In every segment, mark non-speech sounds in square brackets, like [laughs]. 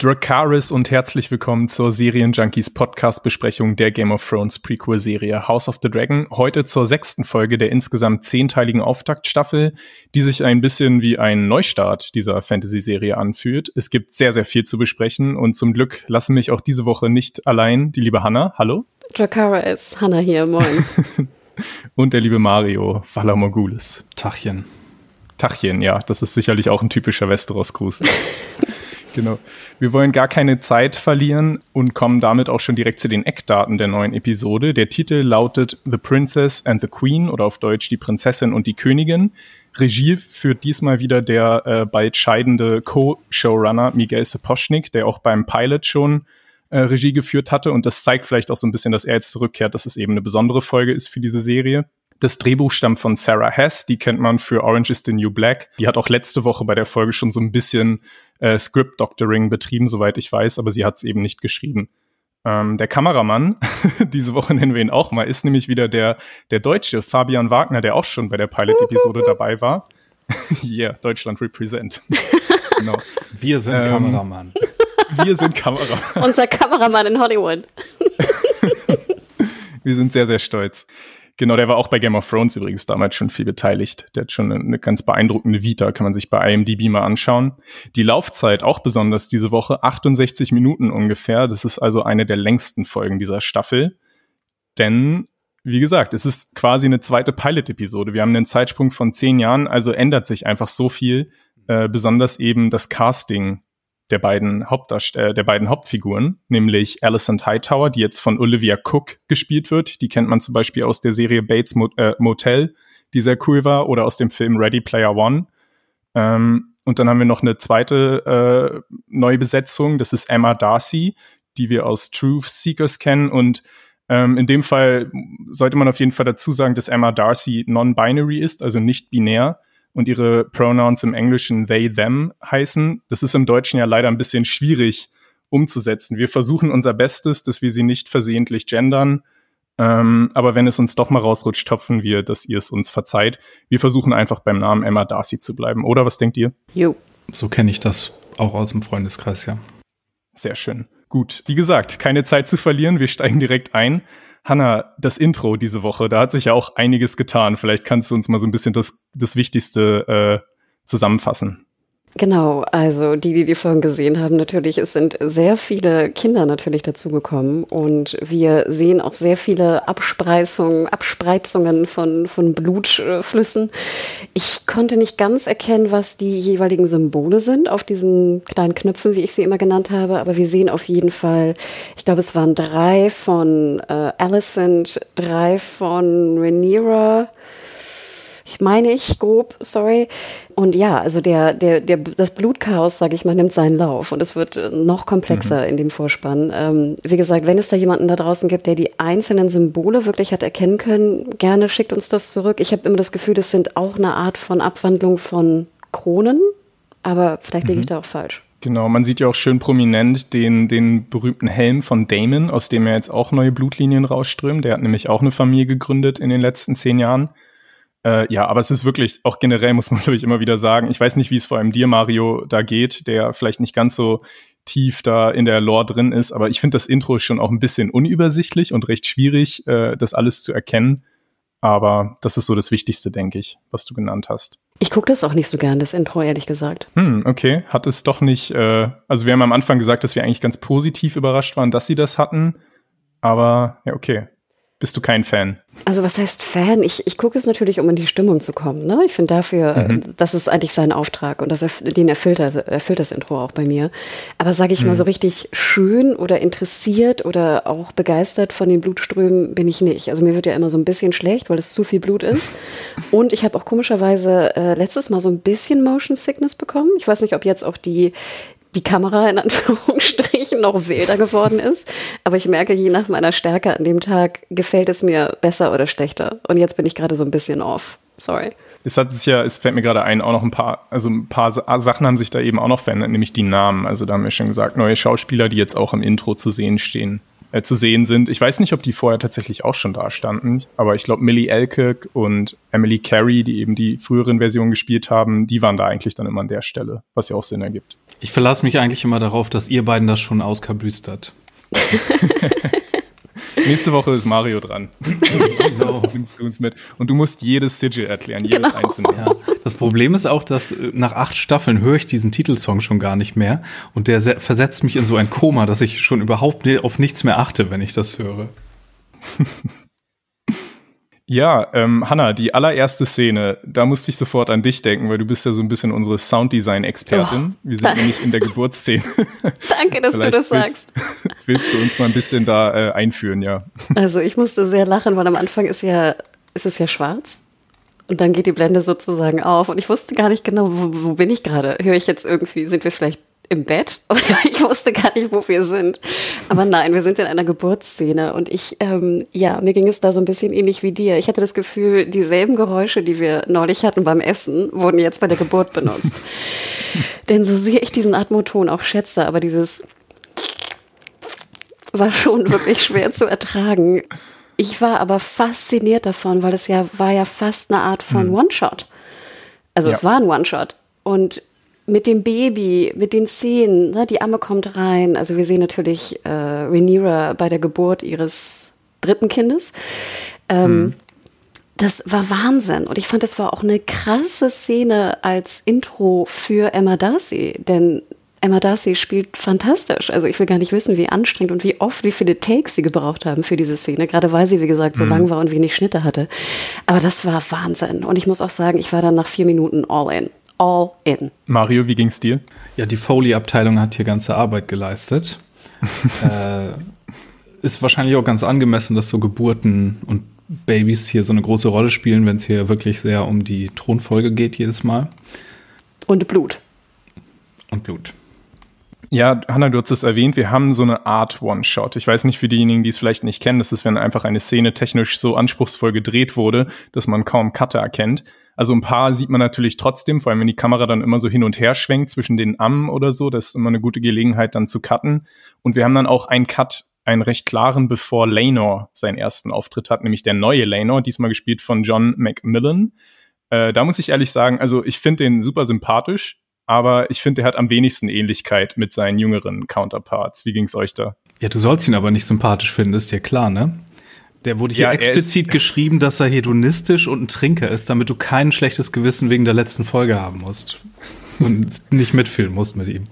Dracaris und herzlich willkommen zur Serienjunkies Podcast-Besprechung der Game of Thrones Prequel-Serie House of the Dragon. Heute zur sechsten Folge der insgesamt zehnteiligen Auftaktstaffel, die sich ein bisschen wie ein Neustart dieser Fantasy-Serie anfühlt. Es gibt sehr, sehr viel zu besprechen und zum Glück lassen mich auch diese Woche nicht allein die liebe Hanna. Hallo. Dracaris, Hanna hier, moin. [laughs] und der liebe Mario Valamogulis. Tachchen. Tachchen, ja, das ist sicherlich auch ein typischer Westeros-Gruß. [laughs] Genau. Wir wollen gar keine Zeit verlieren und kommen damit auch schon direkt zu den Eckdaten der neuen Episode. Der Titel lautet The Princess and the Queen oder auf Deutsch Die Prinzessin und die Königin. Regie führt diesmal wieder der äh, bald scheidende Co-Showrunner Miguel Sapochnik, der auch beim Pilot schon äh, Regie geführt hatte. Und das zeigt vielleicht auch so ein bisschen, dass er jetzt zurückkehrt, dass es eben eine besondere Folge ist für diese Serie. Das Drehbuch stammt von Sarah Hess, die kennt man für Orange is the New Black. Die hat auch letzte Woche bei der Folge schon so ein bisschen äh, Script-Doctoring betrieben, soweit ich weiß, aber sie hat es eben nicht geschrieben. Ähm, der Kameramann, [laughs] diese Woche nennen wir ihn auch mal, ist nämlich wieder der, der Deutsche, Fabian Wagner, der auch schon bei der Pilot-Episode [laughs] dabei war. [laughs] yeah, Deutschland represent. genau. Wir sind ähm, Kameramann. Wir sind Kameramann. Unser Kameramann in Hollywood. wir sind sehr, sehr stolz. Genau, der war auch bei Game of Thrones übrigens damals schon viel beteiligt. Der hat schon eine ganz beeindruckende Vita, kann man sich bei IMDb mal anschauen. Die Laufzeit auch besonders diese Woche, 68 Minuten ungefähr. Das ist also eine der längsten Folgen dieser Staffel. Denn, wie gesagt, es ist quasi eine zweite Pilot-Episode. Wir haben einen Zeitsprung von zehn Jahren, also ändert sich einfach so viel. Äh, besonders eben das Casting der beiden Hauptdarsteller, äh, der beiden Hauptfiguren, nämlich Alison Hightower, die jetzt von Olivia Cook gespielt wird. Die kennt man zum Beispiel aus der Serie Bates Mo äh, Motel, die sehr cool war, oder aus dem Film Ready Player One. Ähm, und dann haben wir noch eine zweite äh, Neubesetzung, das ist Emma Darcy, die wir aus Truth Seekers kennen. Und ähm, in dem Fall sollte man auf jeden Fall dazu sagen, dass Emma Darcy non-binary ist, also nicht binär und ihre Pronouns im Englischen they, them heißen. Das ist im Deutschen ja leider ein bisschen schwierig umzusetzen. Wir versuchen unser Bestes, dass wir sie nicht versehentlich gendern. Ähm, aber wenn es uns doch mal rausrutscht, hoffen wir, dass ihr es uns verzeiht. Wir versuchen einfach beim Namen Emma Darcy zu bleiben. Oder was denkt ihr? Jo. So kenne ich das auch aus dem Freundeskreis, ja. Sehr schön. Gut. Wie gesagt, keine Zeit zu verlieren. Wir steigen direkt ein. Hanna, das Intro diese Woche, da hat sich ja auch einiges getan. Vielleicht kannst du uns mal so ein bisschen das, das Wichtigste äh, zusammenfassen. Genau, also die, die die Folgen gesehen haben, natürlich, es sind sehr viele Kinder natürlich dazugekommen und wir sehen auch sehr viele Abspreizungen, Abspreizungen von, von Blutflüssen. Ich konnte nicht ganz erkennen, was die jeweiligen Symbole sind auf diesen kleinen Knöpfen, wie ich sie immer genannt habe, aber wir sehen auf jeden Fall, ich glaube, es waren drei von äh, Alicent, drei von Rhaenyra, ich meine ich grob, sorry. Und ja, also der, der, der, das Blutchaos, sage ich mal, nimmt seinen Lauf und es wird noch komplexer mhm. in dem Vorspann. Ähm, wie gesagt, wenn es da jemanden da draußen gibt, der die einzelnen Symbole wirklich hat erkennen können, gerne schickt uns das zurück. Ich habe immer das Gefühl, das sind auch eine Art von Abwandlung von Kronen, aber vielleicht liege ich mhm. da auch falsch. Genau, man sieht ja auch schön prominent den, den berühmten Helm von Damon, aus dem ja jetzt auch neue Blutlinien rausströmen. Der hat nämlich auch eine Familie gegründet in den letzten zehn Jahren. Äh, ja, aber es ist wirklich, auch generell muss man, [laughs] glaube ich, immer wieder sagen, ich weiß nicht, wie es vor allem dir, Mario, da geht, der vielleicht nicht ganz so tief da in der Lore drin ist, aber ich finde das Intro schon auch ein bisschen unübersichtlich und recht schwierig, äh, das alles zu erkennen. Aber das ist so das Wichtigste, denke ich, was du genannt hast. Ich gucke das auch nicht so gern, das Intro, ehrlich gesagt. Hm, okay. Hat es doch nicht, äh, also wir haben am Anfang gesagt, dass wir eigentlich ganz positiv überrascht waren, dass sie das hatten. Aber ja, okay bist du kein Fan? Also was heißt Fan? Ich, ich gucke es natürlich, um in die Stimmung zu kommen. Ne? Ich finde dafür, mhm. das ist eigentlich sein Auftrag und das den erfüllt, erfüllt das Intro auch bei mir. Aber sage ich mhm. mal so richtig schön oder interessiert oder auch begeistert von den Blutströmen bin ich nicht. Also mir wird ja immer so ein bisschen schlecht, weil es zu viel Blut ist. [laughs] und ich habe auch komischerweise äh, letztes Mal so ein bisschen Motion Sickness bekommen. Ich weiß nicht, ob jetzt auch die, die Kamera in Anführungsstrichen noch wilder geworden ist. Aber ich merke, je nach meiner Stärke an dem Tag gefällt es mir besser oder schlechter. Und jetzt bin ich gerade so ein bisschen off. Sorry. Es hat sich ja, es fällt mir gerade ein, auch noch ein paar, also ein paar Sachen haben sich da eben auch noch verändert, nämlich die Namen. Also da haben wir schon gesagt, neue Schauspieler, die jetzt auch im Intro zu sehen stehen. Äh, zu sehen sind. Ich weiß nicht, ob die vorher tatsächlich auch schon da standen, aber ich glaube, Millie Elkirk und Emily Carey, die eben die früheren Versionen gespielt haben, die waren da eigentlich dann immer an der Stelle, was ja auch Sinn ergibt. Ich verlasse mich eigentlich immer darauf, dass ihr beiden das schon auskabüstert. [laughs] Nächste Woche ist Mario dran. [laughs] genau. du uns mit. Und du musst jedes Sigil erklären, jedes genau. einzelne. Ja. Das Problem ist auch, dass äh, nach acht Staffeln höre ich diesen Titelsong schon gar nicht mehr. Und der versetzt mich in so ein Koma, dass ich schon überhaupt auf nichts mehr achte, wenn ich das höre. [laughs] Ja, ähm, Hanna, die allererste Szene, da musste ich sofort an dich denken, weil du bist ja so ein bisschen unsere Sounddesign-Expertin. Oh, Wir sind nämlich in der Geburtsszene. [laughs] Danke, dass du das sagst. [laughs] Willst du uns mal ein bisschen da äh, einführen, ja? Also ich musste sehr lachen, weil am Anfang ist ja, ist es ja schwarz. Und dann geht die Blende sozusagen auf und ich wusste gar nicht genau, wo, wo bin ich gerade? Höre ich jetzt irgendwie, sind wir vielleicht im Bett [laughs] oder ich wusste gar nicht, wo wir sind. Aber nein, wir sind in einer Geburtsszene und ich, ähm, ja, mir ging es da so ein bisschen ähnlich wie dir. Ich hatte das Gefühl, dieselben Geräusche, die wir neulich hatten beim Essen, wurden jetzt bei der Geburt benutzt. [laughs] Denn so sehr ich diesen Atmoton auch schätze, aber dieses war schon wirklich schwer zu ertragen. Ich war aber fasziniert davon, weil es ja war ja fast eine Art von hm. One-Shot. Also ja. es war ein One-Shot. Und mit dem Baby, mit den Szenen, ne, die Amme kommt rein. Also wir sehen natürlich äh, Rhaenyra bei der Geburt ihres dritten Kindes. Ähm, mhm. Das war Wahnsinn. Und ich fand, das war auch eine krasse Szene als Intro für Emma Darcy. Denn Emma Darcy spielt fantastisch. Also ich will gar nicht wissen, wie anstrengend und wie oft, wie viele Takes sie gebraucht haben für diese Szene. Gerade weil sie, wie gesagt, so mhm. lang war und wenig Schnitte hatte. Aber das war Wahnsinn. Und ich muss auch sagen, ich war dann nach vier Minuten all in all in. Mario, wie ging's dir? Ja, die Foley-Abteilung hat hier ganze Arbeit geleistet. [laughs] äh, ist wahrscheinlich auch ganz angemessen, dass so Geburten und Babys hier so eine große Rolle spielen, wenn es hier wirklich sehr um die Thronfolge geht jedes Mal. Und Blut. Und Blut. Ja, Hanna, du hast es erwähnt, wir haben so eine Art One-Shot. Ich weiß nicht für diejenigen, die es vielleicht nicht kennen, das ist, wenn einfach eine Szene technisch so anspruchsvoll gedreht wurde, dass man kaum Cutter erkennt. Also ein paar sieht man natürlich trotzdem, vor allem wenn die Kamera dann immer so hin und her schwenkt zwischen den Ammen oder so. Das ist immer eine gute Gelegenheit dann zu cutten. Und wir haben dann auch einen Cut, einen recht klaren, bevor Lanor seinen ersten Auftritt hat, nämlich der neue Lanor, diesmal gespielt von John McMillan. Äh, da muss ich ehrlich sagen, also ich finde den super sympathisch, aber ich finde, er hat am wenigsten Ähnlichkeit mit seinen jüngeren Counterparts. Wie ging's euch da? Ja, du sollst ihn aber nicht sympathisch finden, ist dir klar, ne? Der wurde hier ja, explizit geschrieben, dass er hedonistisch und ein Trinker ist, damit du kein schlechtes Gewissen wegen der letzten Folge haben musst. Und [laughs] nicht mitfühlen musst mit ihm.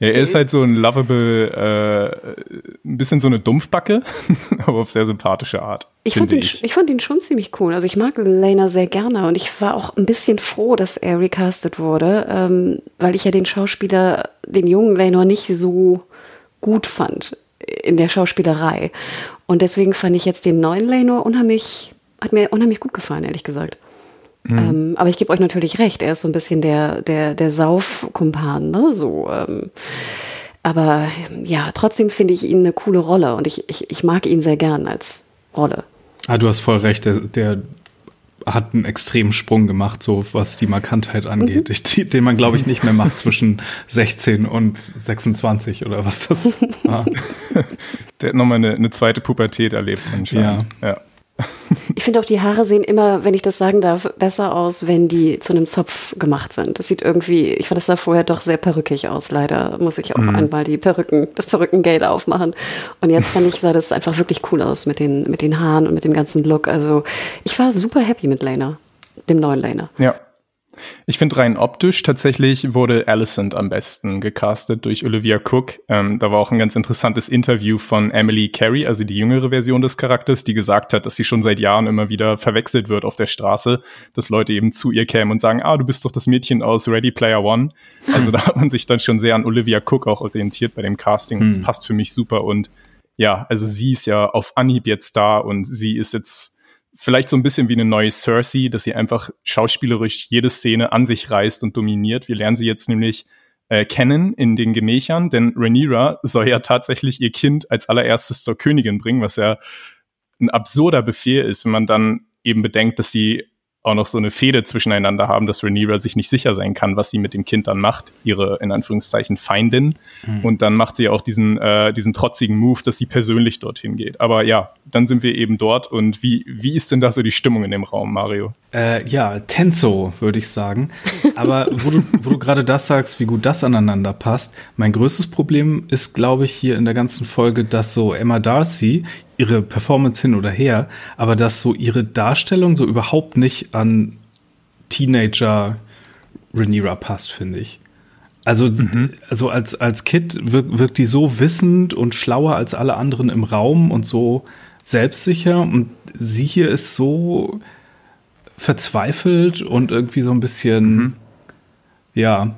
Ja, er ist halt so ein lovable, äh, ein bisschen so eine Dumpfbacke, [laughs] aber auf sehr sympathische Art. Ich fand, ihn, ich. ich fand ihn schon ziemlich cool. Also ich mag Lena sehr gerne und ich war auch ein bisschen froh, dass er recastet wurde, ähm, weil ich ja den Schauspieler, den jungen Lena nicht so gut fand in der Schauspielerei. Und deswegen fand ich jetzt den neuen Lenor unheimlich, hat mir unheimlich gut gefallen, ehrlich gesagt. Mhm. Ähm, aber ich gebe euch natürlich recht, er ist so ein bisschen der, der, der Saufkumpan, ne? So, ähm, aber ja, trotzdem finde ich ihn eine coole Rolle und ich, ich, ich mag ihn sehr gern als Rolle. Ah, du hast voll recht, der, der hat einen extremen Sprung gemacht, so was die Markantheit angeht, mhm. [laughs] ich, den man, glaube ich, nicht mehr macht zwischen 16 und 26 oder was das [laughs] war. Der hat nochmal eine, eine zweite Pubertät erlebt anscheinend. Ja. ja. Ich finde auch, die Haare sehen immer, wenn ich das sagen darf, besser aus, wenn die zu einem Zopf gemacht sind. Das sieht irgendwie, ich fand das da vorher doch sehr perückig aus. Leider muss ich auch mhm. einmal die Perücken, das Perückengate aufmachen. Und jetzt fand ich, sah das einfach wirklich cool aus mit den, mit den Haaren und mit dem ganzen Look. Also ich war super happy mit Lena, dem neuen Lena. Ja. Ich finde rein optisch tatsächlich wurde Alicent am besten gecastet durch Olivia Cook. Ähm, da war auch ein ganz interessantes Interview von Emily Carey, also die jüngere Version des Charakters, die gesagt hat, dass sie schon seit Jahren immer wieder verwechselt wird auf der Straße, dass Leute eben zu ihr kämen und sagen, ah, du bist doch das Mädchen aus Ready Player One. Also da hat man sich dann schon sehr an Olivia Cook auch orientiert bei dem Casting. Und das hm. passt für mich super. Und ja, also sie ist ja auf Anhieb jetzt da und sie ist jetzt vielleicht so ein bisschen wie eine neue Cersei, dass sie einfach schauspielerisch jede Szene an sich reißt und dominiert. Wir lernen sie jetzt nämlich äh, kennen in den Gemächern, denn Rhaenyra soll ja tatsächlich ihr Kind als allererstes zur Königin bringen, was ja ein absurder Befehl ist, wenn man dann eben bedenkt, dass sie auch noch so eine Fehde zwischeneinander haben, dass Rhaenyra sich nicht sicher sein kann, was sie mit dem Kind dann macht, ihre in Anführungszeichen Feindin. Mhm. Und dann macht sie auch diesen, äh, diesen trotzigen Move, dass sie persönlich dorthin geht. Aber ja, dann sind wir eben dort. Und wie, wie ist denn da so die Stimmung in dem Raum, Mario? Äh, ja, Tenso, würde ich sagen. Aber wo du, wo du gerade das sagst, wie gut das aneinander passt, mein größtes Problem ist, glaube ich, hier in der ganzen Folge, dass so Emma Darcy ihre Performance hin oder her, aber dass so ihre Darstellung so überhaupt nicht an Teenager Rhaenyra passt, finde ich. Also, mhm. also als, als Kid wirkt, wirkt die so wissend und schlauer als alle anderen im Raum und so selbstsicher. Und sie hier ist so verzweifelt und irgendwie so ein bisschen, mhm. ja,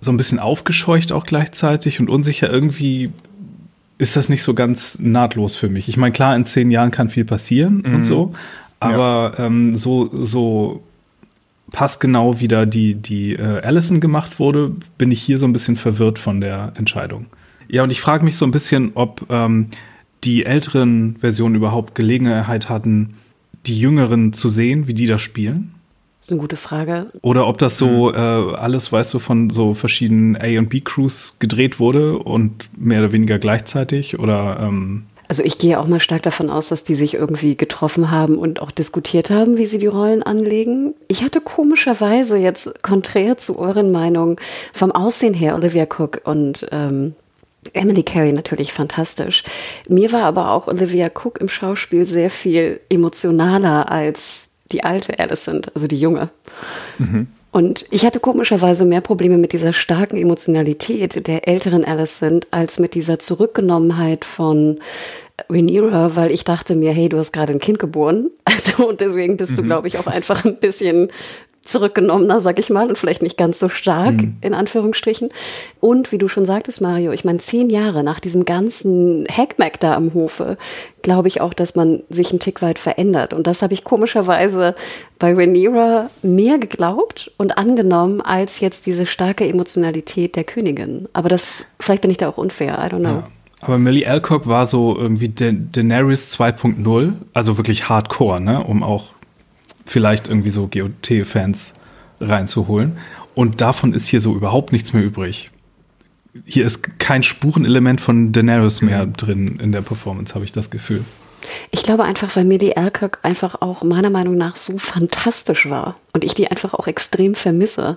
so ein bisschen aufgescheucht auch gleichzeitig und unsicher. Irgendwie ist das nicht so ganz nahtlos für mich. Ich meine, klar, in zehn Jahren kann viel passieren mhm. und so, aber ja. ähm, so, so passgenau wieder die, die äh, Allison gemacht wurde, bin ich hier so ein bisschen verwirrt von der Entscheidung. Ja, und ich frage mich so ein bisschen, ob ähm, die älteren Versionen überhaupt Gelegenheit hatten, die jüngeren zu sehen, wie die da spielen. Das ist eine gute Frage. Oder ob das so mhm. äh, alles, weißt du, von so verschiedenen A- und B-Crews gedreht wurde und mehr oder weniger gleichzeitig oder ähm also ich gehe auch mal stark davon aus, dass die sich irgendwie getroffen haben und auch diskutiert haben, wie sie die Rollen anlegen. Ich hatte komischerweise jetzt konträr zu euren Meinungen vom Aussehen her Olivia Cook und ähm, Emily Carey natürlich fantastisch. Mir war aber auch Olivia Cook im Schauspiel sehr viel emotionaler als die alte Alicent, also die junge. Mhm. Und ich hatte komischerweise mehr Probleme mit dieser starken Emotionalität der älteren Alicent als mit dieser Zurückgenommenheit von Rhaenyra, weil ich dachte mir, hey, du hast gerade ein Kind geboren. [laughs] Also und deswegen bist mhm. du, glaube ich, auch einfach ein bisschen zurückgenommener, sag ich mal, und vielleicht nicht ganz so stark, mhm. in Anführungsstrichen. Und wie du schon sagtest, Mario, ich meine, zehn Jahre nach diesem ganzen Hackmack da am Hofe, glaube ich auch, dass man sich ein Tick weit verändert. Und das habe ich komischerweise bei Rhaenyra mehr geglaubt und angenommen, als jetzt diese starke Emotionalität der Königin. Aber das, vielleicht bin ich da auch unfair, I don't know. Ja. Aber Millie Alcock war so irgendwie da Daenerys 2.0, also wirklich hardcore, ne, um auch vielleicht irgendwie so GOT-Fans reinzuholen. Und davon ist hier so überhaupt nichts mehr übrig. Hier ist kein Spurenelement von Daenerys mehr mhm. drin in der Performance, habe ich das Gefühl. Ich glaube einfach, weil mir die Alcock einfach auch meiner Meinung nach so fantastisch war und ich die einfach auch extrem vermisse.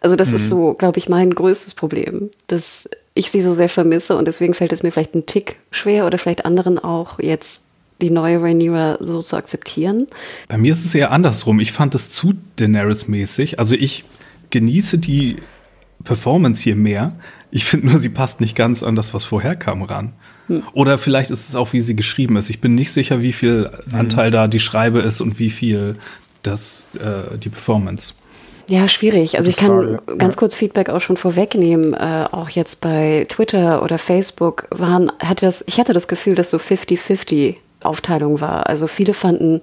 Also das mhm. ist so, glaube ich, mein größtes Problem, dass ich sie so sehr vermisse und deswegen fällt es mir vielleicht ein Tick schwer oder vielleicht anderen auch jetzt die neue Rhaenyra so zu akzeptieren? Bei mir ist es eher andersrum. Ich fand es zu Daenerys-mäßig. Also ich genieße die Performance hier mehr. Ich finde nur, sie passt nicht ganz an das, was vorher kam, ran. Hm. Oder vielleicht ist es auch, wie sie geschrieben ist. Ich bin nicht sicher, wie viel hm. Anteil da die Schreibe ist und wie viel das, äh, die Performance. Ja, schwierig. Also ich kann ganz kurz Feedback auch schon vorwegnehmen. Äh, auch jetzt bei Twitter oder Facebook waren, hatte das, ich hatte das Gefühl, dass so 50-50 Aufteilung war. Also viele fanden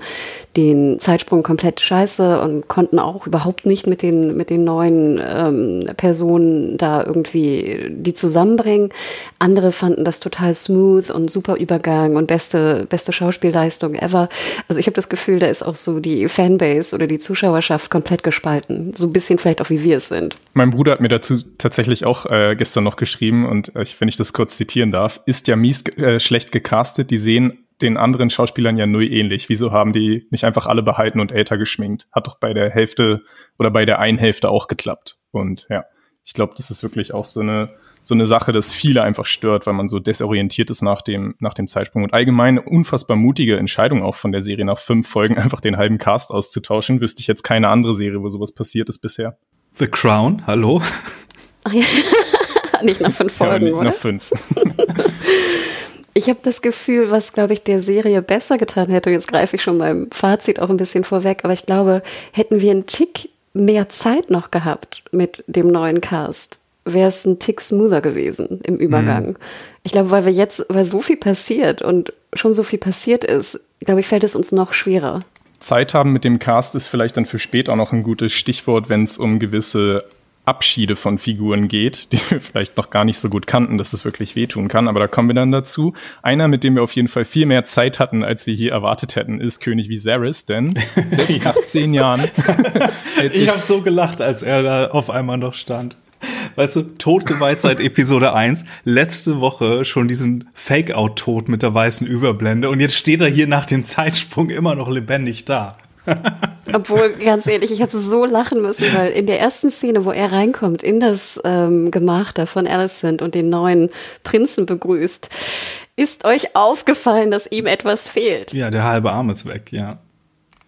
den Zeitsprung komplett scheiße und konnten auch überhaupt nicht mit den, mit den neuen ähm, Personen da irgendwie die zusammenbringen. Andere fanden das total smooth und super Übergang und beste, beste Schauspielleistung ever. Also ich habe das Gefühl, da ist auch so die Fanbase oder die Zuschauerschaft komplett gespalten. So ein bisschen vielleicht auch wie wir es sind. Mein Bruder hat mir dazu tatsächlich auch äh, gestern noch geschrieben und äh, wenn ich das kurz zitieren darf, ist ja mies äh, schlecht gecastet. Die sehen den anderen Schauspielern ja null ähnlich. Wieso haben die nicht einfach alle behalten und älter geschminkt? Hat doch bei der Hälfte oder bei der einen Hälfte auch geklappt. Und ja, ich glaube, das ist wirklich auch so eine, so eine Sache, dass viele einfach stört, weil man so desorientiert ist nach dem, nach dem Zeitsprung. Und allgemein eine unfassbar mutige Entscheidung auch von der Serie, nach fünf Folgen [laughs] einfach den halben Cast auszutauschen. Wüsste ich jetzt keine andere Serie, wo sowas passiert ist bisher. The Crown, hallo? Ach ja. [laughs] nicht nach fünf Folgen, ja, nicht oder? nach fünf. [laughs] Ich habe das Gefühl, was, glaube ich, der Serie besser getan hätte, und jetzt greife ich schon beim Fazit auch ein bisschen vorweg, aber ich glaube, hätten wir einen Tick mehr Zeit noch gehabt mit dem neuen Cast, wäre es ein Tick smoother gewesen im Übergang. Mhm. Ich glaube, weil wir jetzt, weil so viel passiert und schon so viel passiert ist, glaube ich, fällt es uns noch schwerer. Zeit haben mit dem Cast ist vielleicht dann für später auch noch ein gutes Stichwort, wenn es um gewisse Abschiede von Figuren geht, [laughs] die wir vielleicht noch gar nicht so gut kannten, dass es wirklich wehtun kann. Aber da kommen wir dann dazu. Einer, mit dem wir auf jeden Fall viel mehr Zeit hatten, als wir hier erwartet hätten, ist König Viserys, denn [laughs] selbst nach zehn Jahren. [laughs] ich habe so gelacht, als er da auf einmal noch stand. Weißt du, totgeweiht seit Episode 1, letzte Woche schon diesen Fake-Out-Tod mit der weißen Überblende und jetzt steht er hier nach dem Zeitsprung immer noch lebendig da. Obwohl, ganz ehrlich, ich habe so lachen müssen, weil in der ersten Szene, wo er reinkommt, in das ähm, Gemach da von Alicent und den neuen Prinzen begrüßt, ist euch aufgefallen, dass ihm etwas fehlt? Ja, der halbe Arm ist weg, ja.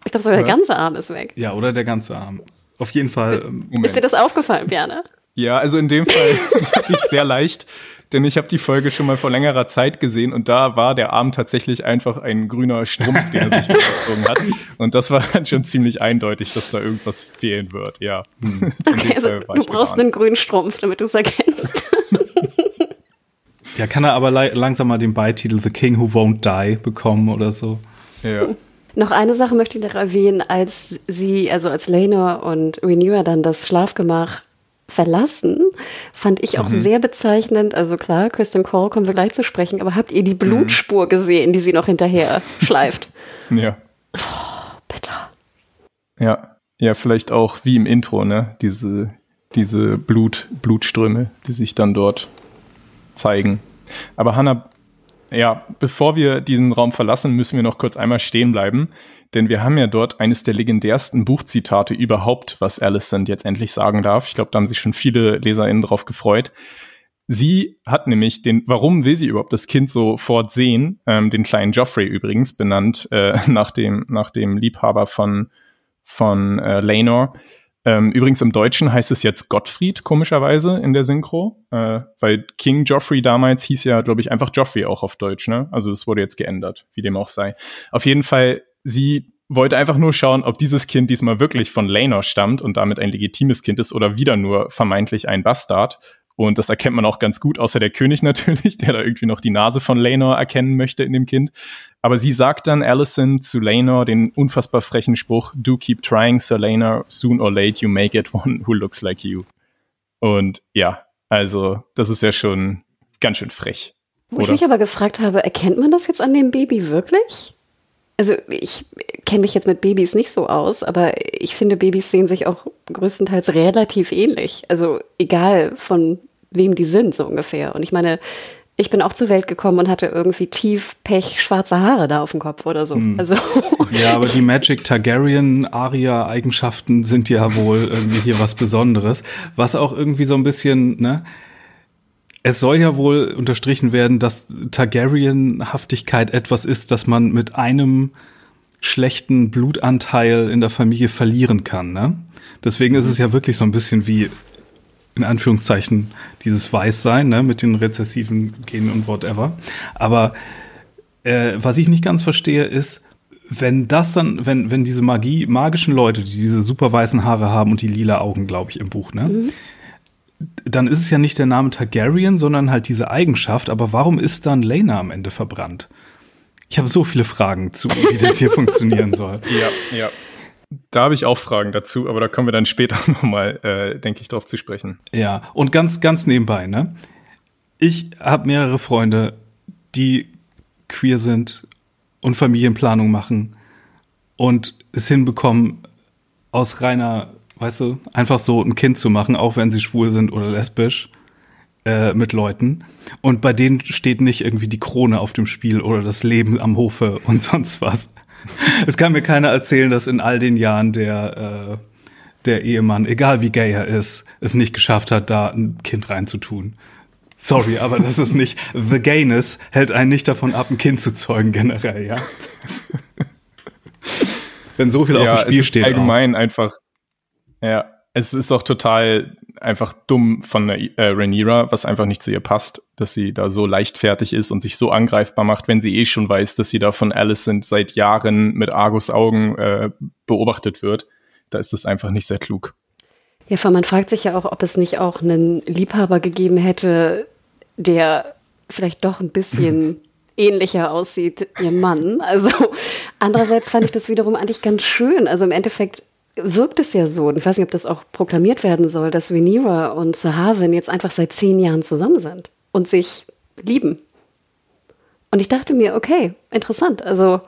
Ich glaube sogar der ganze Arm ist weg. Ja, oder der ganze Arm. Auf jeden Fall. Moment. Ist dir das aufgefallen, Björn? Ja, also in dem Fall [laughs] wirklich sehr leicht, denn ich habe die Folge schon mal vor längerer Zeit gesehen und da war der Arm tatsächlich einfach ein grüner Strumpf, den er sich [laughs] überzogen hat. Und das war dann schon ziemlich eindeutig, dass da irgendwas fehlen wird, ja. Hm. Okay, also du brauchst einen grünen Strumpf, damit du es erkennst. ja, kann er aber langsam mal den Beititel The King Who Won't Die bekommen oder so. Ja. Noch eine Sache möchte ich noch erwähnen, als sie, also als Lena und Renewer dann das Schlafgemach verlassen, fand ich auch mhm. sehr bezeichnend. Also klar, Kristen Cole kommen wir gleich zu sprechen, aber habt ihr die Blutspur mhm. gesehen, die sie noch hinterher [laughs] schleift? Ja. Oh, bitter. Ja, ja, vielleicht auch wie im Intro, ne? Diese, diese Blut, Blutströme, die sich dann dort zeigen. Aber Hannah, ja, bevor wir diesen Raum verlassen, müssen wir noch kurz einmal stehen bleiben, denn wir haben ja dort eines der legendärsten Buchzitate überhaupt, was Alicent jetzt endlich sagen darf. Ich glaube, da haben sich schon viele LeserInnen drauf gefreut. Sie hat nämlich den, warum will sie überhaupt das Kind sofort sehen, ähm, den kleinen Joffrey übrigens, benannt äh, [laughs] nach, dem, nach dem Liebhaber von, von äh, Laenor. Ähm, übrigens im Deutschen heißt es jetzt Gottfried, komischerweise, in der Synchro, äh, weil King Joffrey damals hieß ja, glaube ich, einfach Joffrey auch auf Deutsch, ne? Also es wurde jetzt geändert, wie dem auch sei. Auf jeden Fall, sie wollte einfach nur schauen, ob dieses Kind diesmal wirklich von Laenor stammt und damit ein legitimes Kind ist oder wieder nur vermeintlich ein Bastard. Und das erkennt man auch ganz gut, außer der König [laughs] natürlich, der da irgendwie noch die Nase von Laenor erkennen möchte in dem Kind. Aber sie sagt dann Alison zu Laenor den unfassbar frechen Spruch, Do keep trying, Sir Laenor, soon or late you may get one who looks like you. Und ja, also das ist ja schon ganz schön frech. Wo oder? ich mich aber gefragt habe, erkennt man das jetzt an dem Baby wirklich? Also ich kenne mich jetzt mit Babys nicht so aus, aber ich finde, Babys sehen sich auch größtenteils relativ ähnlich. Also egal von wem die sind, so ungefähr. Und ich meine, ich bin auch zur Welt gekommen und hatte irgendwie tief Pech, schwarze Haare da auf dem Kopf oder so. Hm. Also [laughs] ja, aber die Magic Targaryen Aria Eigenschaften sind ja wohl irgendwie hier was Besonderes, was auch irgendwie so ein bisschen, ne? Es soll ja wohl unterstrichen werden, dass Targaryen-Haftigkeit etwas ist, das man mit einem schlechten Blutanteil in der Familie verlieren kann, ne? Deswegen ist es ja wirklich so ein bisschen wie in Anführungszeichen dieses Weißsein, ne, mit den rezessiven Genen und whatever. Aber äh, was ich nicht ganz verstehe, ist, wenn das dann, wenn, wenn diese Magie, magischen Leute, die diese super weißen Haare haben und die lila Augen, glaube ich, im Buch, ne? Mhm. Dann ist es ja nicht der Name Targaryen, sondern halt diese Eigenschaft. Aber warum ist dann Lena am Ende verbrannt? Ich habe so viele Fragen zu, wie das hier [laughs] funktionieren soll. Ja, ja. Da habe ich auch Fragen dazu, aber da kommen wir dann später [laughs] nochmal, äh, denke ich, drauf zu sprechen. Ja, und ganz, ganz nebenbei, ne? Ich habe mehrere Freunde, die queer sind und Familienplanung machen und es hinbekommen, aus reiner, weißt du, einfach so ein Kind zu machen, auch wenn sie schwul sind oder lesbisch äh, mit Leuten. Und bei denen steht nicht irgendwie die Krone auf dem Spiel oder das Leben am Hofe und [laughs] sonst was es kann mir keiner erzählen, dass in all den Jahren der, äh, der Ehemann, egal wie gay er ist, es nicht geschafft hat, da ein Kind reinzutun. Sorry, aber das ist nicht, the gayness hält einen nicht davon ab, ein Kind zu zeugen generell, ja. [laughs] Wenn so viel ja, auf dem Spiel steht. Allgemein auch. einfach, ja, es ist auch total einfach dumm von äh, Rhaenyra, was einfach nicht zu ihr passt, dass sie da so leichtfertig ist und sich so angreifbar macht, wenn sie eh schon weiß, dass sie da von Alicent seit Jahren mit Argus Augen äh, beobachtet wird. Da ist das einfach nicht sehr klug. Ja, vor man fragt sich ja auch, ob es nicht auch einen Liebhaber gegeben hätte, der vielleicht doch ein bisschen [laughs] ähnlicher aussieht, ihr Mann. Also andererseits fand ich das wiederum eigentlich ganz schön. Also im Endeffekt wirkt es ja so, ich weiß nicht, ob das auch proklamiert werden soll, dass Rhaenyra und Sir Harwin jetzt einfach seit zehn Jahren zusammen sind und sich lieben. Und ich dachte mir, okay, interessant. Also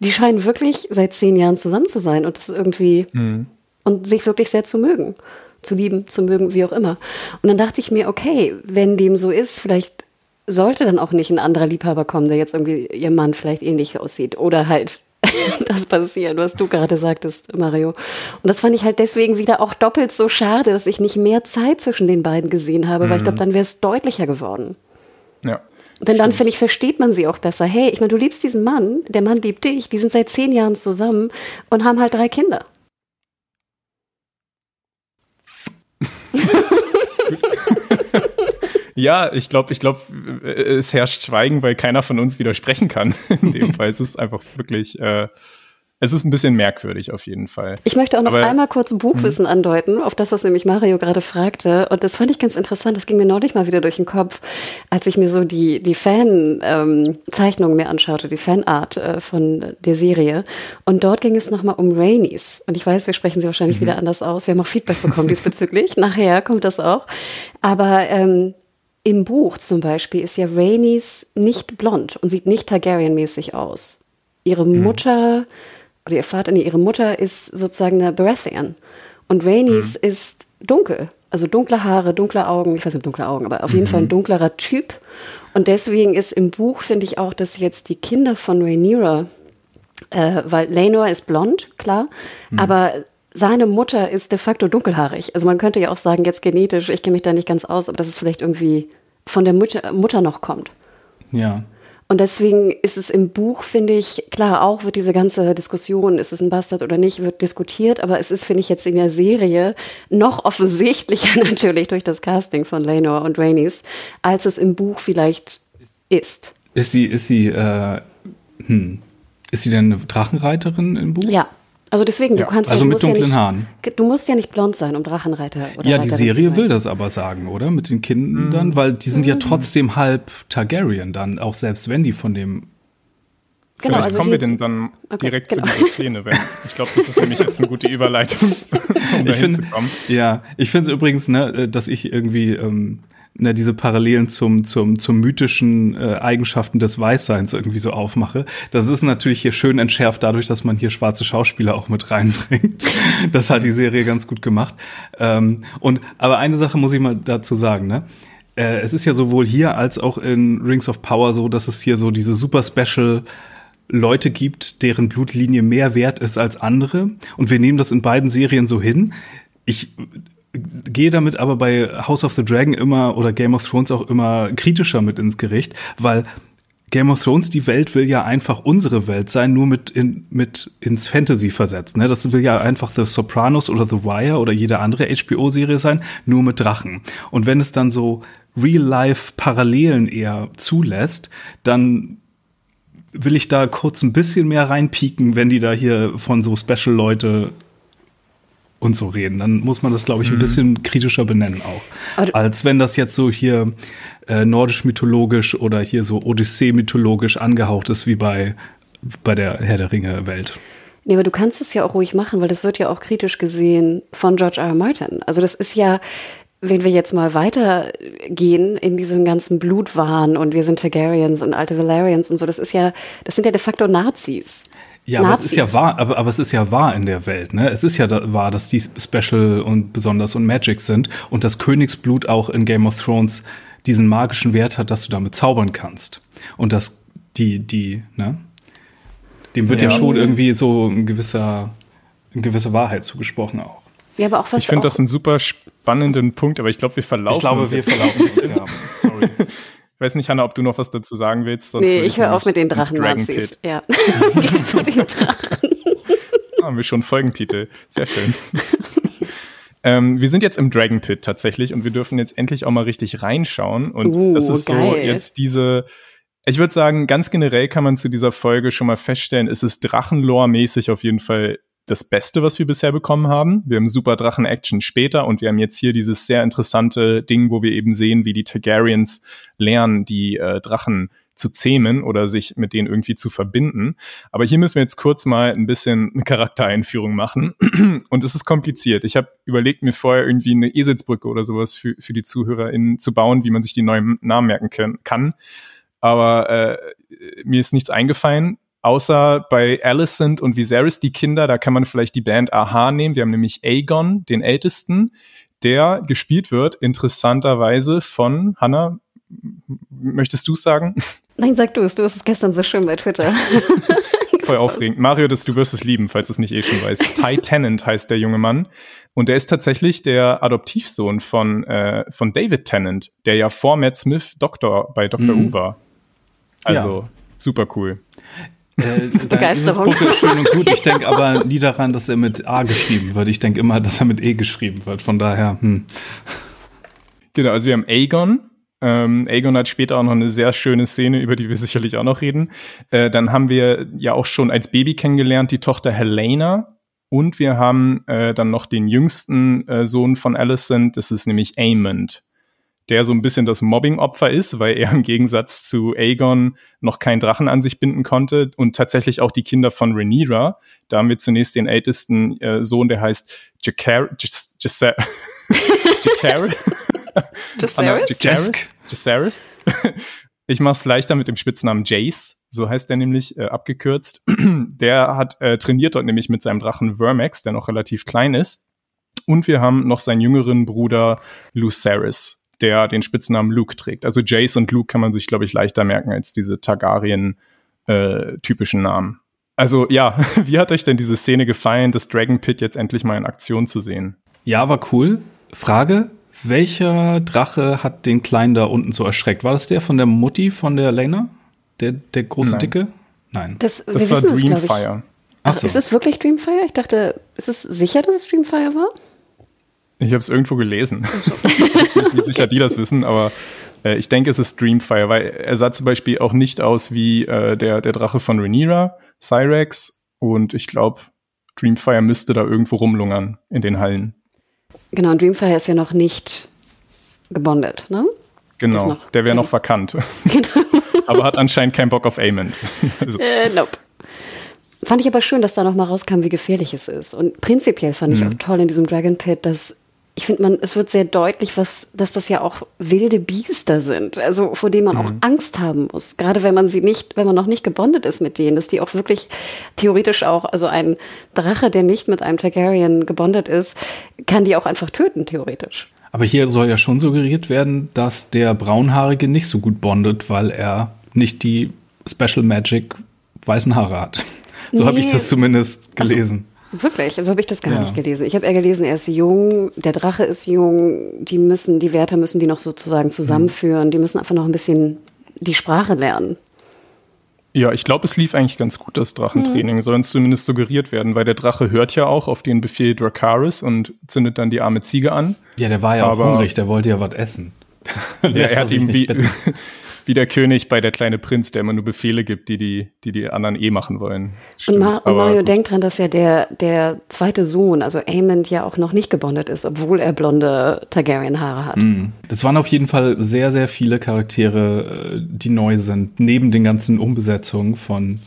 die scheinen wirklich seit zehn Jahren zusammen zu sein und das irgendwie mhm. und sich wirklich sehr zu mögen, zu lieben, zu mögen, wie auch immer. Und dann dachte ich mir, okay, wenn dem so ist, vielleicht sollte dann auch nicht ein anderer Liebhaber kommen, der jetzt irgendwie ihr Mann vielleicht ähnlich aussieht oder halt [laughs] das passieren, was du gerade sagtest, Mario. Und das fand ich halt deswegen wieder auch doppelt so schade, dass ich nicht mehr Zeit zwischen den beiden gesehen habe, mhm. weil ich glaube, mhm. dann wäre es deutlicher geworden. Ja. Denn dann, finde ich, versteht man sie auch besser. Hey, ich meine, du liebst diesen Mann, der Mann liebt dich, die sind seit zehn Jahren zusammen und haben halt drei Kinder. [laughs] Ja, ich glaube, ich glaube, es herrscht Schweigen, weil keiner von uns widersprechen kann. [laughs] In dem Fall es ist einfach wirklich, äh, es ist ein bisschen merkwürdig auf jeden Fall. Ich möchte auch noch Aber, einmal kurz Buchwissen mh. andeuten, auf das, was nämlich Mario gerade fragte. Und das fand ich ganz interessant. Das ging mir neulich mal wieder durch den Kopf, als ich mir so die, die Fan-Zeichnungen ähm, mir anschaute, die Fanart äh, von der Serie. Und dort ging es nochmal um Rainies. Und ich weiß, wir sprechen sie wahrscheinlich mhm. wieder anders aus. Wir haben auch Feedback bekommen diesbezüglich. [laughs] Nachher kommt das auch. Aber ähm, im Buch zum Beispiel ist ja Rhaenys nicht blond und sieht nicht Targaryen-mäßig aus. Ihre mhm. Mutter oder ihr Vater, nee, ihre Mutter ist sozusagen eine Baratheon. Und Rhaenys mhm. ist dunkel. Also dunkle Haare, dunkle Augen, ich weiß nicht, dunkle Augen, aber auf jeden Fall ein mhm. dunklerer Typ. Und deswegen ist im Buch, finde ich auch, dass jetzt die Kinder von Rhaenyra, äh, weil Laenor ist blond, klar, mhm. aber seine Mutter ist de facto dunkelhaarig. Also man könnte ja auch sagen, jetzt genetisch, ich kenne mich da nicht ganz aus, aber dass es vielleicht irgendwie von der Mutter, Mutter noch kommt. Ja. Und deswegen ist es im Buch, finde ich, klar, auch wird diese ganze Diskussion, ist es ein Bastard oder nicht, wird diskutiert, aber es ist, finde ich, jetzt in der Serie noch offensichtlicher [laughs] natürlich durch das Casting von Lenor und Rainis, als es im Buch vielleicht ist. Ist sie, ist sie, äh, hm, ist sie denn eine Drachenreiterin im Buch? Ja. Also deswegen, ja. du kannst also ja, mit dunklen ja nicht, Haaren. Du musst ja nicht blond sein, um Drachenreiter oder Ja, die Serie will das aber sagen, oder? Mit den Kindern, mhm. weil die sind mhm. ja trotzdem halb Targaryen dann, auch selbst wenn die von dem Genau, Vielleicht also kommen wir denn dann okay, direkt genau. zu dieser Szene, wenn ich glaube, das ist nämlich jetzt eine gute Überleitung, [laughs] um ich find, Ja, ich finde es übrigens, ne, dass ich irgendwie ähm, ne, diese Parallelen zum, zum, zum mythischen äh, Eigenschaften des Weißseins irgendwie so aufmache. Das ist natürlich hier schön entschärft dadurch, dass man hier schwarze Schauspieler auch mit reinbringt. [laughs] Das hat die Serie ganz gut gemacht. Ähm, und aber eine Sache muss ich mal dazu sagen, ne? Äh, es ist ja sowohl hier als auch in Rings of Power so, dass es hier so diese super Special Leute gibt, deren Blutlinie mehr wert ist als andere. Und wir nehmen das in beiden Serien so hin. Ich gehe damit aber bei House of the Dragon immer oder Game of Thrones auch immer kritischer mit ins Gericht, weil Game of Thrones, die Welt will ja einfach unsere Welt sein, nur mit, in, mit ins Fantasy versetzt. Ne? Das will ja einfach The Sopranos oder The Wire oder jede andere HBO-Serie sein, nur mit Drachen. Und wenn es dann so Real-Life-Parallelen eher zulässt, dann will ich da kurz ein bisschen mehr reinpieken, wenn die da hier von so Special-Leute und so reden. Dann muss man das, glaube ich, ein mhm. bisschen kritischer benennen auch. Als wenn das jetzt so hier äh, nordisch-mythologisch oder hier so Odyssee-mythologisch angehaucht ist wie bei, bei der Herr der Ringe-Welt. Nee, aber du kannst es ja auch ruhig machen, weil das wird ja auch kritisch gesehen von George R. R. Martin. Also das ist ja, wenn wir jetzt mal weitergehen in diesem ganzen Blutwahn und wir sind Targaryens und alte Valerians und so, das ist ja, das sind ja de facto Nazis. Ja, aber es ist ja wahr, aber, aber es ist ja wahr in der Welt, ne? Es ist ja da, wahr, dass die Special und besonders und Magic sind und das Königsblut auch in Game of Thrones diesen magischen Wert hat, dass du damit zaubern kannst. Und dass die, die, ne? Dem wird ja, ja schon irgendwie so ein gewisser, eine gewisse Wahrheit zugesprochen auch. Ja, aber auch was Ich finde das einen super spannenden Punkt, aber ich glaube, wir verlaufen. Ich glaube, wir verlaufen ja. [laughs] Sorry. Ich weiß nicht, Hanna, ob du noch was dazu sagen willst. Sonst nee, ich höre auf mit den Drachen-Nazis. Ja. [laughs] Geh zu den Drachen. Haben wir schon Folgentitel. Sehr schön. ähm, wir sind jetzt im Dragon Pit tatsächlich und wir dürfen jetzt endlich auch mal richtig reinschauen. Und uh, das ist geil. so jetzt diese. Ich würde sagen, ganz generell kann man zu dieser Folge schon mal feststellen, es ist Drachenlore-mäßig auf jeden Fall das Beste, was wir bisher bekommen haben. Wir haben super Drachen-Action später und wir haben jetzt hier dieses sehr interessante Ding, wo wir eben sehen, wie die Targaryens lernen, die äh, Drachen zu zähmen oder sich mit denen irgendwie zu verbinden. Aber hier müssen wir jetzt kurz mal ein bisschen eine Charaktereinführung machen. [clears throat] Und es ist kompliziert. Ich habe überlegt, mir vorher irgendwie eine Eselsbrücke oder sowas für, für die ZuhörerInnen zu bauen, wie man sich die neuen Namen merken können, kann. Aber äh, mir ist nichts eingefallen. Außer bei Alicent und Viserys, die Kinder, da kann man vielleicht die Band Aha nehmen. Wir haben nämlich Aegon, den Ältesten, der gespielt wird, interessanterweise von Hannah. Möchtest du sagen? Nein, sag du es. Du hast es gestern so schön bei Twitter. [laughs] Voll aufregend. Mario, das, du wirst es lieben, falls du es nicht eh schon weißt. Ty Tennant heißt der junge Mann. Und der ist tatsächlich der Adoptivsohn von, äh, von David Tennant, der ja vor Matt Smith Doktor bei Dr. Mhm. Who war. Also ja. super cool. Äh, Begeisterung. Buch ist schön und gut. Ich denke [laughs] aber nie daran, dass er mit A geschrieben wird. Ich denke immer, dass er mit E geschrieben wird. Von daher, hm. Genau, also wir haben Aegon. Ähm, Aegon hat später auch noch eine sehr schöne Szene, über die wir sicherlich auch noch reden. Äh, dann haben wir ja auch schon als Baby kennengelernt die Tochter Helena. Und wir haben äh, dann noch den jüngsten äh, Sohn von Alicent, das ist nämlich Aemond der so ein bisschen das Mobbing-Opfer ist, weil er im Gegensatz zu Aegon noch keinen Drachen an sich binden konnte und tatsächlich auch die Kinder von Rhaenyra. Da haben wir zunächst den ältesten äh, Sohn, der heißt [laughs] Jacar Jacaris? Jacaris? Ich mach's leichter mit dem Spitznamen Jace, so heißt der nämlich äh, abgekürzt. der hat äh, trainiert dort nämlich mit seinem Drachen Vermax, der noch relativ klein ist. Und wir haben noch seinen jüngeren Bruder Lucerys der den Spitznamen Luke trägt. Also Jace und Luke kann man sich, glaube ich, leichter merken als diese Targaryen-typischen äh, Namen. Also ja, [laughs] wie hat euch denn diese Szene gefallen, das Dragon Pit jetzt endlich mal in Aktion zu sehen? Ja, war cool. Frage, welcher Drache hat den Kleinen da unten so erschreckt? War das der von der Mutti von der Lena? Der, der große Nein. Dicke? Nein. Das, das war Dreamfire. Ach, so. ist es wirklich Dreamfire? Ich dachte, ist es sicher, dass es Dreamfire war? Ich habe es irgendwo gelesen. [laughs] Ich bin nicht sicher, die das wissen, aber äh, ich denke, es ist Dreamfire, weil er sah zum Beispiel auch nicht aus wie äh, der, der Drache von Rhaenyra, Cyrex. Und ich glaube, Dreamfire müsste da irgendwo rumlungern in den Hallen. Genau, und Dreamfire ist ja noch nicht gebondet, ne? Genau, der wäre noch vakant. [laughs] Genau. aber hat anscheinend keinen Bock auf Aemond. also. [laughs] äh, nope. Fand ich aber schön, dass da noch mal rauskam, wie gefährlich es ist. Und prinzipiell fand ich mhm. auch toll in diesem Dragon Pit, dass ich finde, man, es wird sehr deutlich, was, dass das ja auch wilde Biester sind, also vor denen man mhm. auch Angst haben muss. Gerade wenn man sie nicht, wenn man noch nicht gebondet ist mit denen, dass die auch wirklich theoretisch auch, also ein Drache, der nicht mit einem Targaryen gebondet ist, kann die auch einfach töten, theoretisch. Aber hier soll ja schon suggeriert werden, dass der Braunhaarige nicht so gut bondet, weil er nicht die Special Magic weißen Haare hat. So nee. habe ich das zumindest gelesen. Also Wirklich, so also habe ich das gar ja. nicht gelesen. Ich habe eher gelesen, er ist jung, der Drache ist jung, die müssen, die Wärter müssen die noch sozusagen zusammenführen, mhm. die müssen einfach noch ein bisschen die Sprache lernen. Ja, ich glaube, es lief eigentlich ganz gut, das Drachentraining, mhm. soll uns zumindest suggeriert werden, weil der Drache hört ja auch auf den Befehl Dracaris und zündet dann die arme Ziege an. Ja, der war ja Aber, auch hungrig, der wollte ja was essen. [laughs] ja, er hat ihm wie, [laughs] wie der König bei der kleine Prinz, der immer nur Befehle gibt, die die, die, die anderen eh machen wollen. Stimmt. Und, Mar und Mario denkt dran, dass ja der, der zweite Sohn, also Aemond, ja auch noch nicht gebondet ist, obwohl er blonde Targaryen-Haare hat. Mm. Das waren auf jeden Fall sehr, sehr viele Charaktere, äh, die neu sind. Neben den ganzen Umbesetzungen von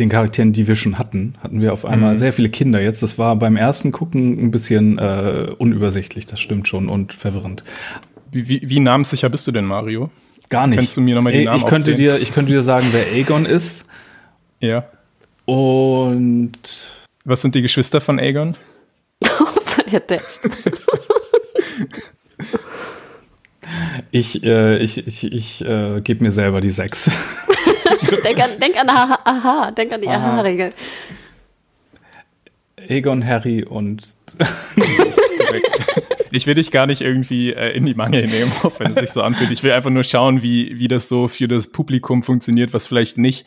den Charakteren, die wir schon hatten, hatten wir auf einmal mhm. sehr viele Kinder jetzt. Das war beim ersten Gucken ein bisschen äh, unübersichtlich, das stimmt schon, und verwirrend. Wie, wie, wie namenssicher bist du denn, Mario? Gar nicht. Kannst du mir nochmal die Namen ich könnte dir, Ich könnte dir sagen, wer Aegon ist. Ja. Und. Was sind die Geschwister von Aegon? der [laughs] Text. ich äh, ich, ich, ich äh, gebe mir selber die sechs. [laughs] denk, an, denk an Aha, aha denk an die Aha-Regel. Aegon, Harry und [laughs] ich will dich gar nicht irgendwie äh, in die Mangel nehmen, [laughs] auch wenn es sich so anfühlt. Ich will einfach nur schauen, wie, wie das so für das Publikum funktioniert, was vielleicht nicht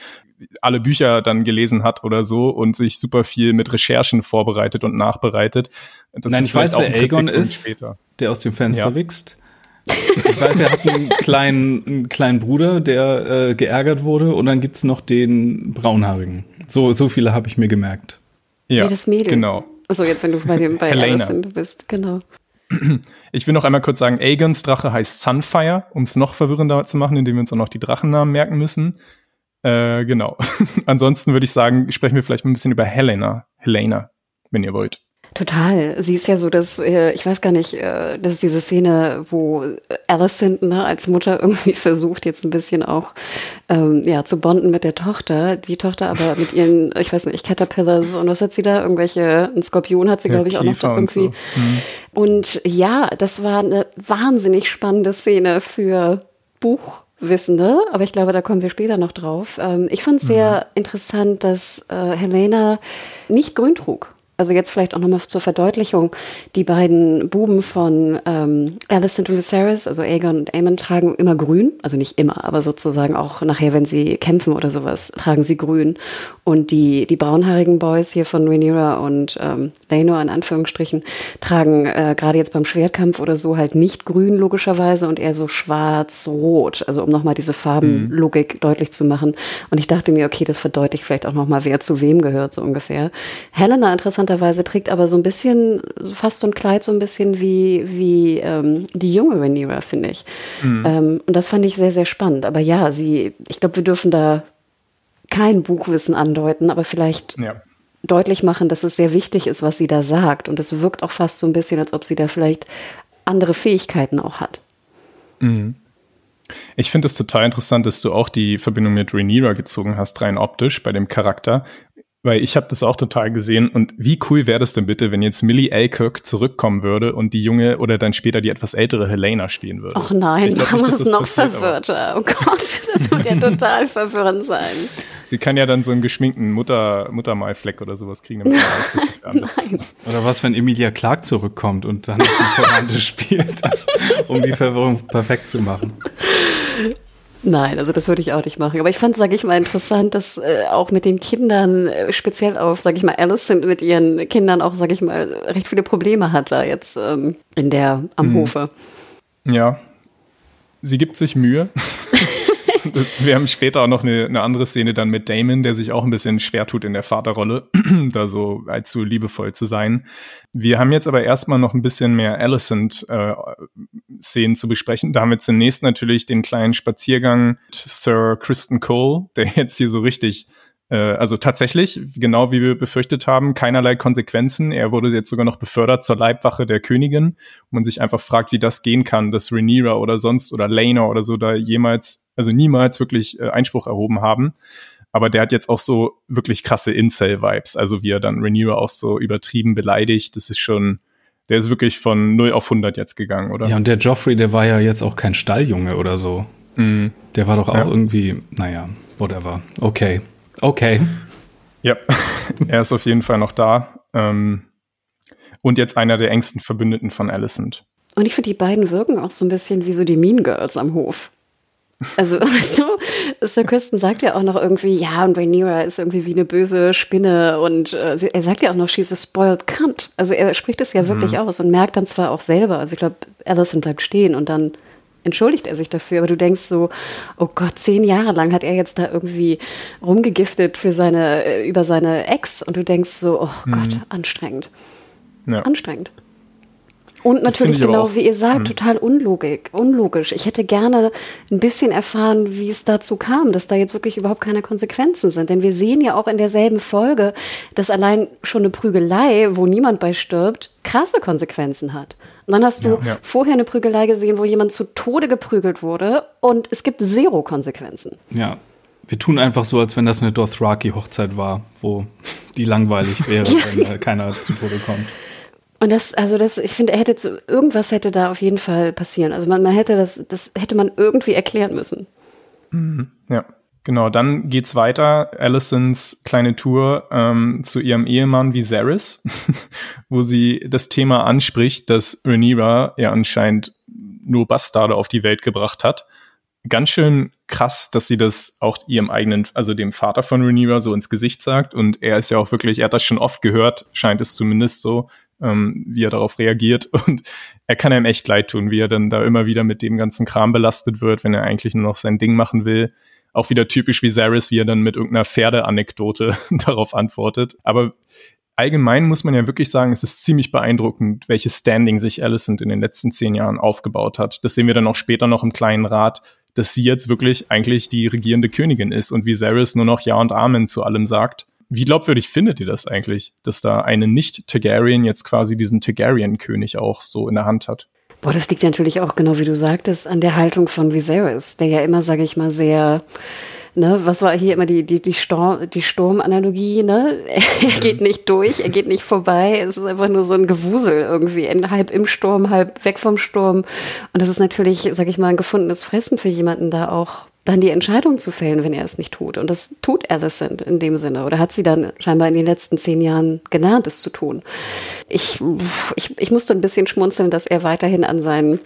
alle Bücher dann gelesen hat oder so und sich super viel mit Recherchen vorbereitet und nachbereitet. Das Nein, ich weiß, wer Aegon ist, später. der aus dem Fenster ja. wächst. Ich weiß, er hat einen [laughs] kleinen, einen kleinen Bruder, der äh, geärgert wurde und dann gibt's noch den Braunhaarigen. So, so viele habe ich mir gemerkt. Ja, nee, das Mädel. Genau. Also jetzt, wenn du bei dem bei Helena. Allison bist, genau. Ich will noch einmal kurz sagen, Aegons Drache heißt Sunfire, um es noch verwirrender zu machen, indem wir uns auch noch die Drachennamen merken müssen. Äh, genau. [laughs] Ansonsten würde ich sagen, sprechen wir vielleicht ein bisschen über Helena. Helena, wenn ihr wollt. Total. Sie ist ja so, dass, äh, ich weiß gar nicht, äh, das ist diese Szene, wo Alicent ne, als Mutter [laughs] irgendwie versucht, jetzt ein bisschen auch ähm, ja, zu bonden mit der Tochter. Die Tochter aber mit ihren, ich weiß nicht, Caterpillars und was hat sie da? Irgendwelche, ein Skorpion hat sie, glaube ich, auch noch da irgendwie. Und, so. hm. und ja, das war eine wahnsinnig spannende Szene für Buchwissende, aber ich glaube, da kommen wir später noch drauf. Ähm, ich fand es sehr mhm. interessant, dass äh, Helena nicht grün trug. Also jetzt vielleicht auch nochmal zur Verdeutlichung. Die beiden Buben von ähm, Alicent und Viserys, also Aegon und Aemon, tragen immer grün. Also nicht immer, aber sozusagen auch nachher, wenn sie kämpfen oder sowas, tragen sie grün. Und die, die braunhaarigen Boys hier von Rhaenyra und ähm, Laenor in Anführungsstrichen tragen äh, gerade jetzt beim Schwertkampf oder so halt nicht grün logischerweise und eher so schwarz-rot. Also um nochmal diese Farbenlogik mhm. deutlich zu machen. Und ich dachte mir, okay, das verdeutlicht vielleicht auch nochmal, wer zu wem gehört, so ungefähr. Helena interessanterweise trägt aber so ein bisschen, fast so ein Kleid so ein bisschen wie, wie ähm, die junge Rhaenyra, finde ich. Mhm. Ähm, und das fand ich sehr, sehr spannend. Aber ja, sie, ich glaube, wir dürfen da kein Buchwissen andeuten, aber vielleicht ja. deutlich machen, dass es sehr wichtig ist, was sie da sagt. Und es wirkt auch fast so ein bisschen, als ob sie da vielleicht andere Fähigkeiten auch hat. Mhm. Ich finde es total interessant, dass du auch die Verbindung mit Rhaenyra gezogen hast, rein optisch bei dem Charakter. Weil ich habe das auch total gesehen und wie cool wäre das denn bitte, wenn jetzt Millie Alcock zurückkommen würde und die junge oder dann später die etwas ältere Helena spielen würde. Ach nein, machen wir es noch verwirrter. Oh Gott, [laughs] das wird ja total verwirrend sein. Sie kann ja dann so einen geschminkten Mutter, Muttermalfleck oder sowas kriegen. Damit weiß, dass [laughs] oder was, wenn Emilia Clark zurückkommt und dann die Verwandte [laughs] spielt, das, um die Verwirrung perfekt zu machen. Nein, also das würde ich auch nicht machen. Aber ich fand, sage ich mal, interessant, dass äh, auch mit den Kindern, äh, speziell auf, sage ich mal, Alison mit ihren Kindern auch, sage ich mal, recht viele Probleme hat da jetzt ähm, in der am hm. Hofe. Ja, sie gibt sich Mühe. [laughs] wir haben später auch noch eine, eine, andere Szene dann mit Damon, der sich auch ein bisschen schwer tut in der Vaterrolle, [clears throat] da so allzu liebevoll zu sein. Wir haben jetzt aber erstmal noch ein bisschen mehr Alicent-Szenen äh, zu besprechen. Da haben wir zunächst natürlich den kleinen Spaziergang mit Sir Kristen Cole, der jetzt hier so richtig äh, also tatsächlich, genau wie wir befürchtet haben, keinerlei Konsequenzen. Er wurde jetzt sogar noch befördert zur Leibwache der Königin. wo man sich einfach fragt, wie das gehen kann, dass Rhaenyra oder sonst oder Lena oder so da jemals, also niemals wirklich äh, Einspruch erhoben haben. Aber der hat jetzt auch so wirklich krasse Incel-Vibes. Also wie er dann Rhaenyra auch so übertrieben beleidigt. Das ist schon, der ist wirklich von 0 auf 100 jetzt gegangen, oder? Ja, und der Joffrey, der war ja jetzt auch kein Stalljunge oder so. Mm. Der war doch auch ja. irgendwie, naja, whatever. Okay. Okay. Ja, [laughs] er ist auf jeden Fall noch da. Ähm, und jetzt einer der engsten Verbündeten von Alicent. Und ich finde, die beiden wirken auch so ein bisschen wie so die Mean Girls am Hof. Also, [laughs] weißt du, Sir Kristen sagt ja auch noch irgendwie, ja, und Rhaenyra ist irgendwie wie eine böse Spinne und äh, er sagt ja auch noch, she's a spoiled cunt. Also er spricht es ja wirklich mhm. aus und merkt dann zwar auch selber, also ich glaube, Alicent bleibt stehen und dann entschuldigt er sich dafür, aber du denkst so, oh Gott, zehn Jahre lang hat er jetzt da irgendwie rumgegiftet für seine, äh, über seine Ex und du denkst so, oh mhm. Gott, anstrengend. Ja. Anstrengend. Und natürlich genau, wie ihr sagt, mhm. total unlogik, unlogisch. Ich hätte gerne ein bisschen erfahren, wie es dazu kam, dass da jetzt wirklich überhaupt keine Konsequenzen sind. Denn wir sehen ja auch in derselben Folge, dass allein schon eine Prügelei, wo niemand bei stirbt, krasse Konsequenzen hat. Und dann hast du ja, ja. vorher eine Prügelei gesehen, wo jemand zu Tode geprügelt wurde und es gibt zero Konsequenzen. Ja. Wir tun einfach so, als wenn das eine Dothraki-Hochzeit war, wo die langweilig wäre, [laughs] wenn keiner zu Tode kommt. Und das, also das, ich finde, er hätte zu, irgendwas hätte da auf jeden Fall passieren. Also man, man hätte das, das hätte man irgendwie erklären müssen. Mhm. Ja. Genau, dann geht's weiter. Alicents kleine Tour ähm, zu ihrem Ehemann Viserys, [laughs] wo sie das Thema anspricht, dass Rhaenyra ja anscheinend nur Bastarde auf die Welt gebracht hat. Ganz schön krass, dass sie das auch ihrem eigenen, also dem Vater von Rhaenyra so ins Gesicht sagt. Und er ist ja auch wirklich, er hat das schon oft gehört, scheint es zumindest so, ähm, wie er darauf reagiert. [laughs] Und er kann einem echt leid tun, wie er dann da immer wieder mit dem ganzen Kram belastet wird, wenn er eigentlich nur noch sein Ding machen will auch wieder typisch wie Zaris, wie er dann mit irgendeiner Pferdeanekdote [laughs] darauf antwortet. Aber allgemein muss man ja wirklich sagen, es ist ziemlich beeindruckend, welches Standing sich Alicent in den letzten zehn Jahren aufgebaut hat. Das sehen wir dann auch später noch im kleinen Rat, dass sie jetzt wirklich eigentlich die regierende Königin ist und wie Varys nur noch Ja und Amen zu allem sagt. Wie glaubwürdig findet ihr das eigentlich, dass da eine Nicht-Targaryen jetzt quasi diesen Targaryen-König auch so in der Hand hat? Boah, das liegt natürlich auch, genau wie du sagtest, an der Haltung von Viserys, der ja immer, sage ich mal, sehr ne, was war hier immer die, die, die, Sturm, die Sturmanalogie, ne? [laughs] Er geht nicht durch, er geht nicht vorbei, es ist einfach nur so ein Gewusel irgendwie, halb im Sturm, halb weg vom Sturm. Und das ist natürlich, sag ich mal, ein gefundenes Fressen für jemanden da auch dann die Entscheidung zu fällen, wenn er es nicht tut. Und das tut Alicent in dem Sinne. Oder hat sie dann scheinbar in den letzten zehn Jahren gelernt, es zu tun. Ich, ich, ich musste ein bisschen schmunzeln, dass er weiterhin an seinen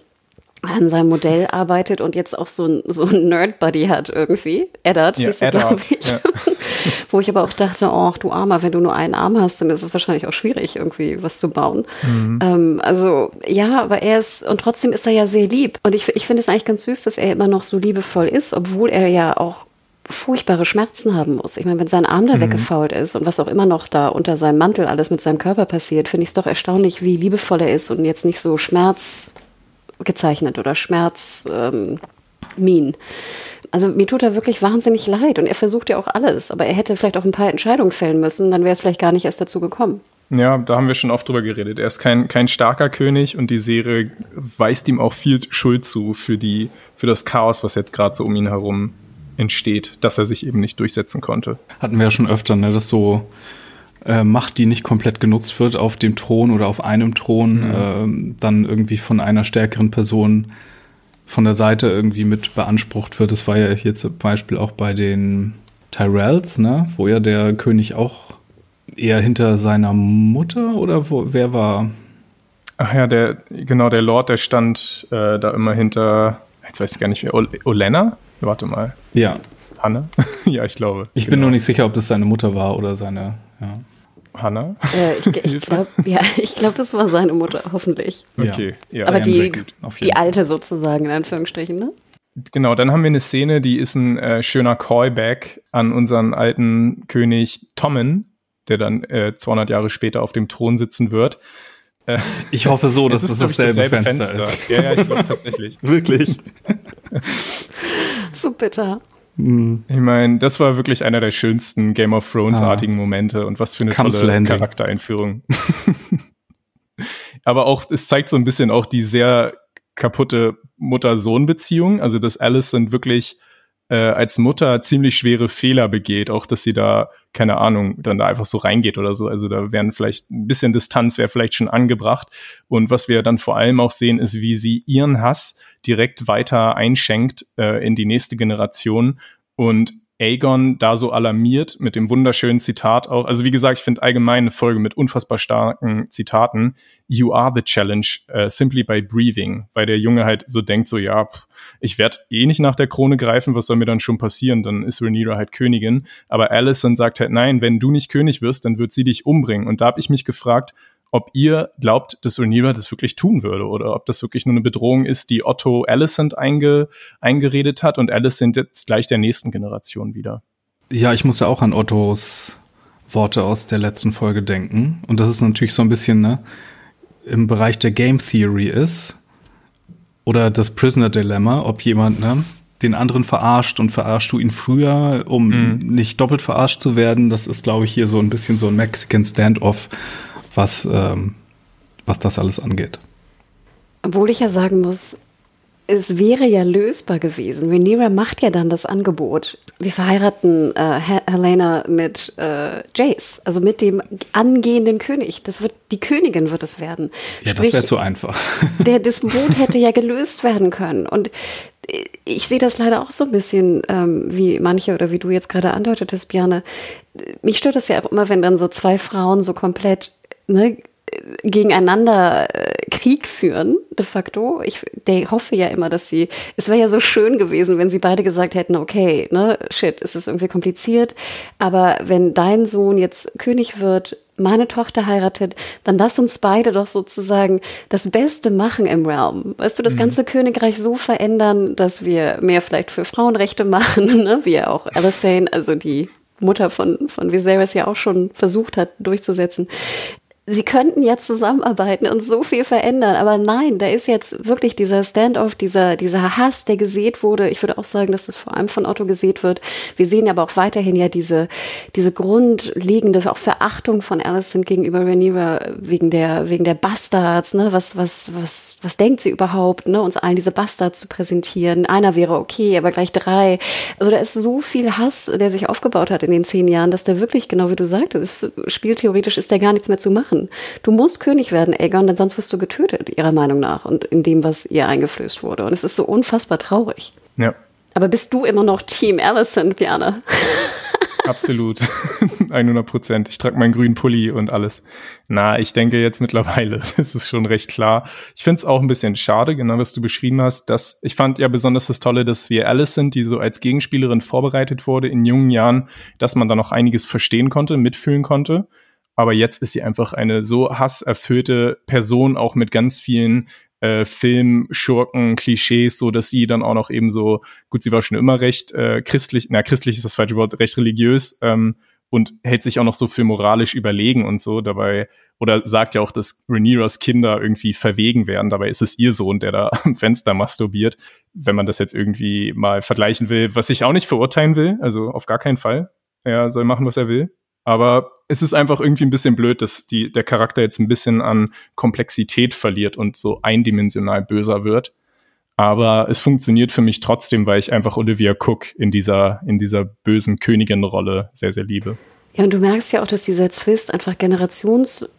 an seinem Modell arbeitet und jetzt auch so ein, so ein Nerd-Buddy hat irgendwie. Eddard ja, hieß er, glaube ich. Ja. [laughs] Wo ich aber auch dachte, oh, du Armer, wenn du nur einen Arm hast, dann ist es wahrscheinlich auch schwierig, irgendwie was zu bauen. Mhm. Ähm, also ja, aber er ist, und trotzdem ist er ja sehr lieb. Und ich, ich finde es eigentlich ganz süß, dass er immer noch so liebevoll ist, obwohl er ja auch furchtbare Schmerzen haben muss. Ich meine, wenn sein Arm da mhm. weggefault ist und was auch immer noch da unter seinem Mantel alles mit seinem Körper passiert, finde ich es doch erstaunlich, wie liebevoll er ist und jetzt nicht so Schmerz gezeichnet oder Schmerzmin. Ähm, also mir tut er wirklich wahnsinnig leid und er versucht ja auch alles, aber er hätte vielleicht auch ein paar Entscheidungen fällen müssen, dann wäre es vielleicht gar nicht erst dazu gekommen. Ja, da haben wir schon oft drüber geredet. Er ist kein, kein starker König und die Serie weist ihm auch viel Schuld zu für, die, für das Chaos, was jetzt gerade so um ihn herum entsteht, dass er sich eben nicht durchsetzen konnte. Hatten wir ja schon öfter, ne, dass so äh, Macht, die nicht komplett genutzt wird auf dem Thron oder auf einem Thron, mhm. äh, dann irgendwie von einer stärkeren Person von der Seite irgendwie mit beansprucht wird. Das war ja hier zum Beispiel auch bei den Tyrells, ne? wo ja der König auch eher hinter seiner Mutter oder wo, wer war? Ach ja, der, genau, der Lord, der stand äh, da immer hinter, jetzt weiß ich gar nicht mehr, Olenna? Warte mal. Ja. Hanne? [laughs] ja, ich glaube. Ich genau. bin nur nicht sicher, ob das seine Mutter war oder seine, ja. Hanna? Äh, ich ich glaube, ja, [laughs] glaub, das war seine Mutter, hoffentlich. Okay, ja. Aber die, die alte sozusagen, in Anführungsstrichen, ne? Genau, dann haben wir eine Szene, die ist ein äh, schöner Callback an unseren alten König Tommen, der dann äh, 200 Jahre später auf dem Thron sitzen wird. Äh, ich hoffe so, [laughs] dass es das dasselbe, dasselbe Fenster, Fenster, ist. Ja, ja, ich glaube tatsächlich. [laughs] Wirklich. so bitter. Mhm. Ich meine, das war wirklich einer der schönsten Game of Thrones-artigen ah. Momente und was für eine Comes tolle Landing. Charaktereinführung. [laughs] Aber auch, es zeigt so ein bisschen auch die sehr kaputte Mutter-Sohn-Beziehung. Also, dass Alicent wirklich äh, als Mutter ziemlich schwere Fehler begeht, auch dass sie da, keine Ahnung, dann da einfach so reingeht oder so. Also da wären vielleicht ein bisschen Distanz wäre vielleicht schon angebracht. Und was wir dann vor allem auch sehen, ist, wie sie ihren Hass direkt weiter einschenkt äh, in die nächste Generation und Aegon da so alarmiert mit dem wunderschönen Zitat auch. Also wie gesagt, ich finde allgemein eine Folge mit unfassbar starken Zitaten. You are the challenge uh, simply by breathing, weil der Junge halt so denkt so, ja, pff, ich werde eh nicht nach der Krone greifen, was soll mir dann schon passieren? Dann ist Rhaenyra halt Königin. Aber Alicent sagt halt, nein, wenn du nicht König wirst, dann wird sie dich umbringen. Und da habe ich mich gefragt, ob ihr glaubt, dass Rhaenyra das wirklich tun würde oder ob das wirklich nur eine Bedrohung ist, die Otto Alicent einge, eingeredet hat und Alicent jetzt gleich der nächsten Generation wieder. Ja, ich muss ja auch an Ottos Worte aus der letzten Folge denken. Und das ist natürlich so ein bisschen ne, im Bereich der Game Theory ist oder das Prisoner Dilemma, ob jemand ne, den anderen verarscht und verarscht du ihn früher, um mhm. nicht doppelt verarscht zu werden. Das ist, glaube ich, hier so ein bisschen so ein Mexican Standoff was, ähm, was das alles angeht. Obwohl ich ja sagen muss, es wäre ja lösbar gewesen. Rhaenyra macht ja dann das Angebot. Wir verheiraten äh, Helena mit äh, Jace, also mit dem angehenden König. Das wird die Königin wird es werden. Ja, Sprich, das wäre zu einfach. [laughs] Der Disput hätte ja gelöst werden können. Und ich sehe das leider auch so ein bisschen, ähm, wie manche oder wie du jetzt gerade andeutetest, Björne. Mich stört das ja auch immer, wenn dann so zwei Frauen so komplett ne, gegeneinander äh, Krieg führen, de facto. Ich der hoffe ja immer, dass sie, es wäre ja so schön gewesen, wenn sie beide gesagt hätten, okay, ne, shit, es ist irgendwie kompliziert, aber wenn dein Sohn jetzt König wird, meine Tochter heiratet, dann lass uns beide doch sozusagen das Beste machen im Realm. Weißt du, das mhm. ganze Königreich so verändern, dass wir mehr vielleicht für Frauenrechte machen, [laughs] ne? wie auch Alyssane, also die Mutter von, von Viserys ja auch schon versucht hat durchzusetzen sie könnten jetzt zusammenarbeiten und so viel verändern. Aber nein, da ist jetzt wirklich dieser Standoff, dieser, dieser Hass, der gesät wurde. Ich würde auch sagen, dass das vor allem von Otto gesät wird. Wir sehen aber auch weiterhin ja diese, diese grundlegende auch Verachtung von Alison gegenüber Rhaenyra wegen der, wegen der Bastards, ne? Was, was, was, was denkt sie überhaupt, ne? Uns allen diese Bastards zu präsentieren. Einer wäre okay, aber gleich drei. Also da ist so viel Hass, der sich aufgebaut hat in den zehn Jahren, dass da wirklich, genau wie du sagtest, spieltheoretisch ist da gar nichts mehr zu machen machen. Du musst König werden, Aegon, denn sonst wirst du getötet, ihrer Meinung nach, und in dem, was ihr eingeflößt wurde. Und es ist so unfassbar traurig. Ja. Aber bist du immer noch Team Allison, Piana? [laughs] Absolut. [laughs] 100 Prozent. Ich trage meinen grünen Pulli und alles. Na, ich denke jetzt mittlerweile, [laughs] das ist schon recht klar. Ich finde es auch ein bisschen schade, genau was du beschrieben hast, dass ich fand ja besonders das Tolle, dass wir Alice sind, die so als Gegenspielerin vorbereitet wurde in jungen Jahren, dass man da noch einiges verstehen konnte, mitfühlen konnte. Aber jetzt ist sie einfach eine so hasserfüllte Person, auch mit ganz vielen äh, Film, Schurken, Klischees, so dass sie dann auch noch eben so, gut, sie war schon immer recht äh, christlich, na, christlich ist das falsche Wort, recht religiös ähm, und hält sich auch noch so für moralisch überlegen und so dabei, oder sagt ja auch, dass Rhaenyras Kinder irgendwie verwegen werden. Dabei ist es ihr Sohn, der da [laughs] am Fenster masturbiert, wenn man das jetzt irgendwie mal vergleichen will, was ich auch nicht verurteilen will, also auf gar keinen Fall. Er soll machen, was er will. Aber es ist einfach irgendwie ein bisschen blöd, dass die, der Charakter jetzt ein bisschen an Komplexität verliert und so eindimensional böser wird. Aber es funktioniert für mich trotzdem, weil ich einfach Olivia Cook in dieser, in dieser bösen Königin-Rolle sehr, sehr liebe. Ja, und du merkst ja auch, dass dieser Twist einfach generations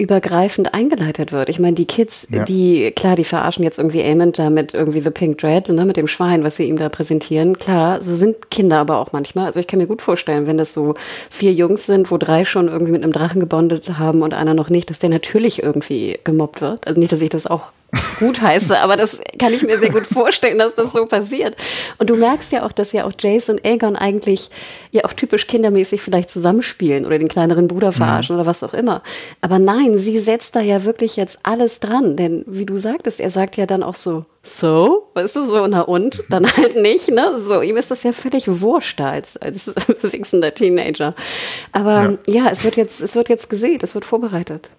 übergreifend eingeleitet wird. Ich meine, die Kids, ja. die, klar, die verarschen jetzt irgendwie Amond da mit irgendwie The Pink Dread, ne, mit dem Schwein, was sie ihm da präsentieren. Klar, so sind Kinder aber auch manchmal. Also ich kann mir gut vorstellen, wenn das so vier Jungs sind, wo drei schon irgendwie mit einem Drachen gebondet haben und einer noch nicht, dass der natürlich irgendwie gemobbt wird. Also nicht, dass ich das auch gut heiße, aber das kann ich mir sehr gut vorstellen, dass das so passiert. Und du merkst ja auch, dass ja auch Jace und Aegon eigentlich ja auch typisch kindermäßig vielleicht zusammenspielen oder den kleineren Bruder verarschen mhm. oder was auch immer. Aber nein, sie setzt da ja wirklich jetzt alles dran, denn wie du sagtest, er sagt ja dann auch so, so, weißt du, so, na und? Dann halt nicht, ne? So, ihm ist das ja völlig wurscht als, als [laughs] wichsender Teenager. Aber ja. ja, es wird jetzt, es wird jetzt gesehen, es wird vorbereitet.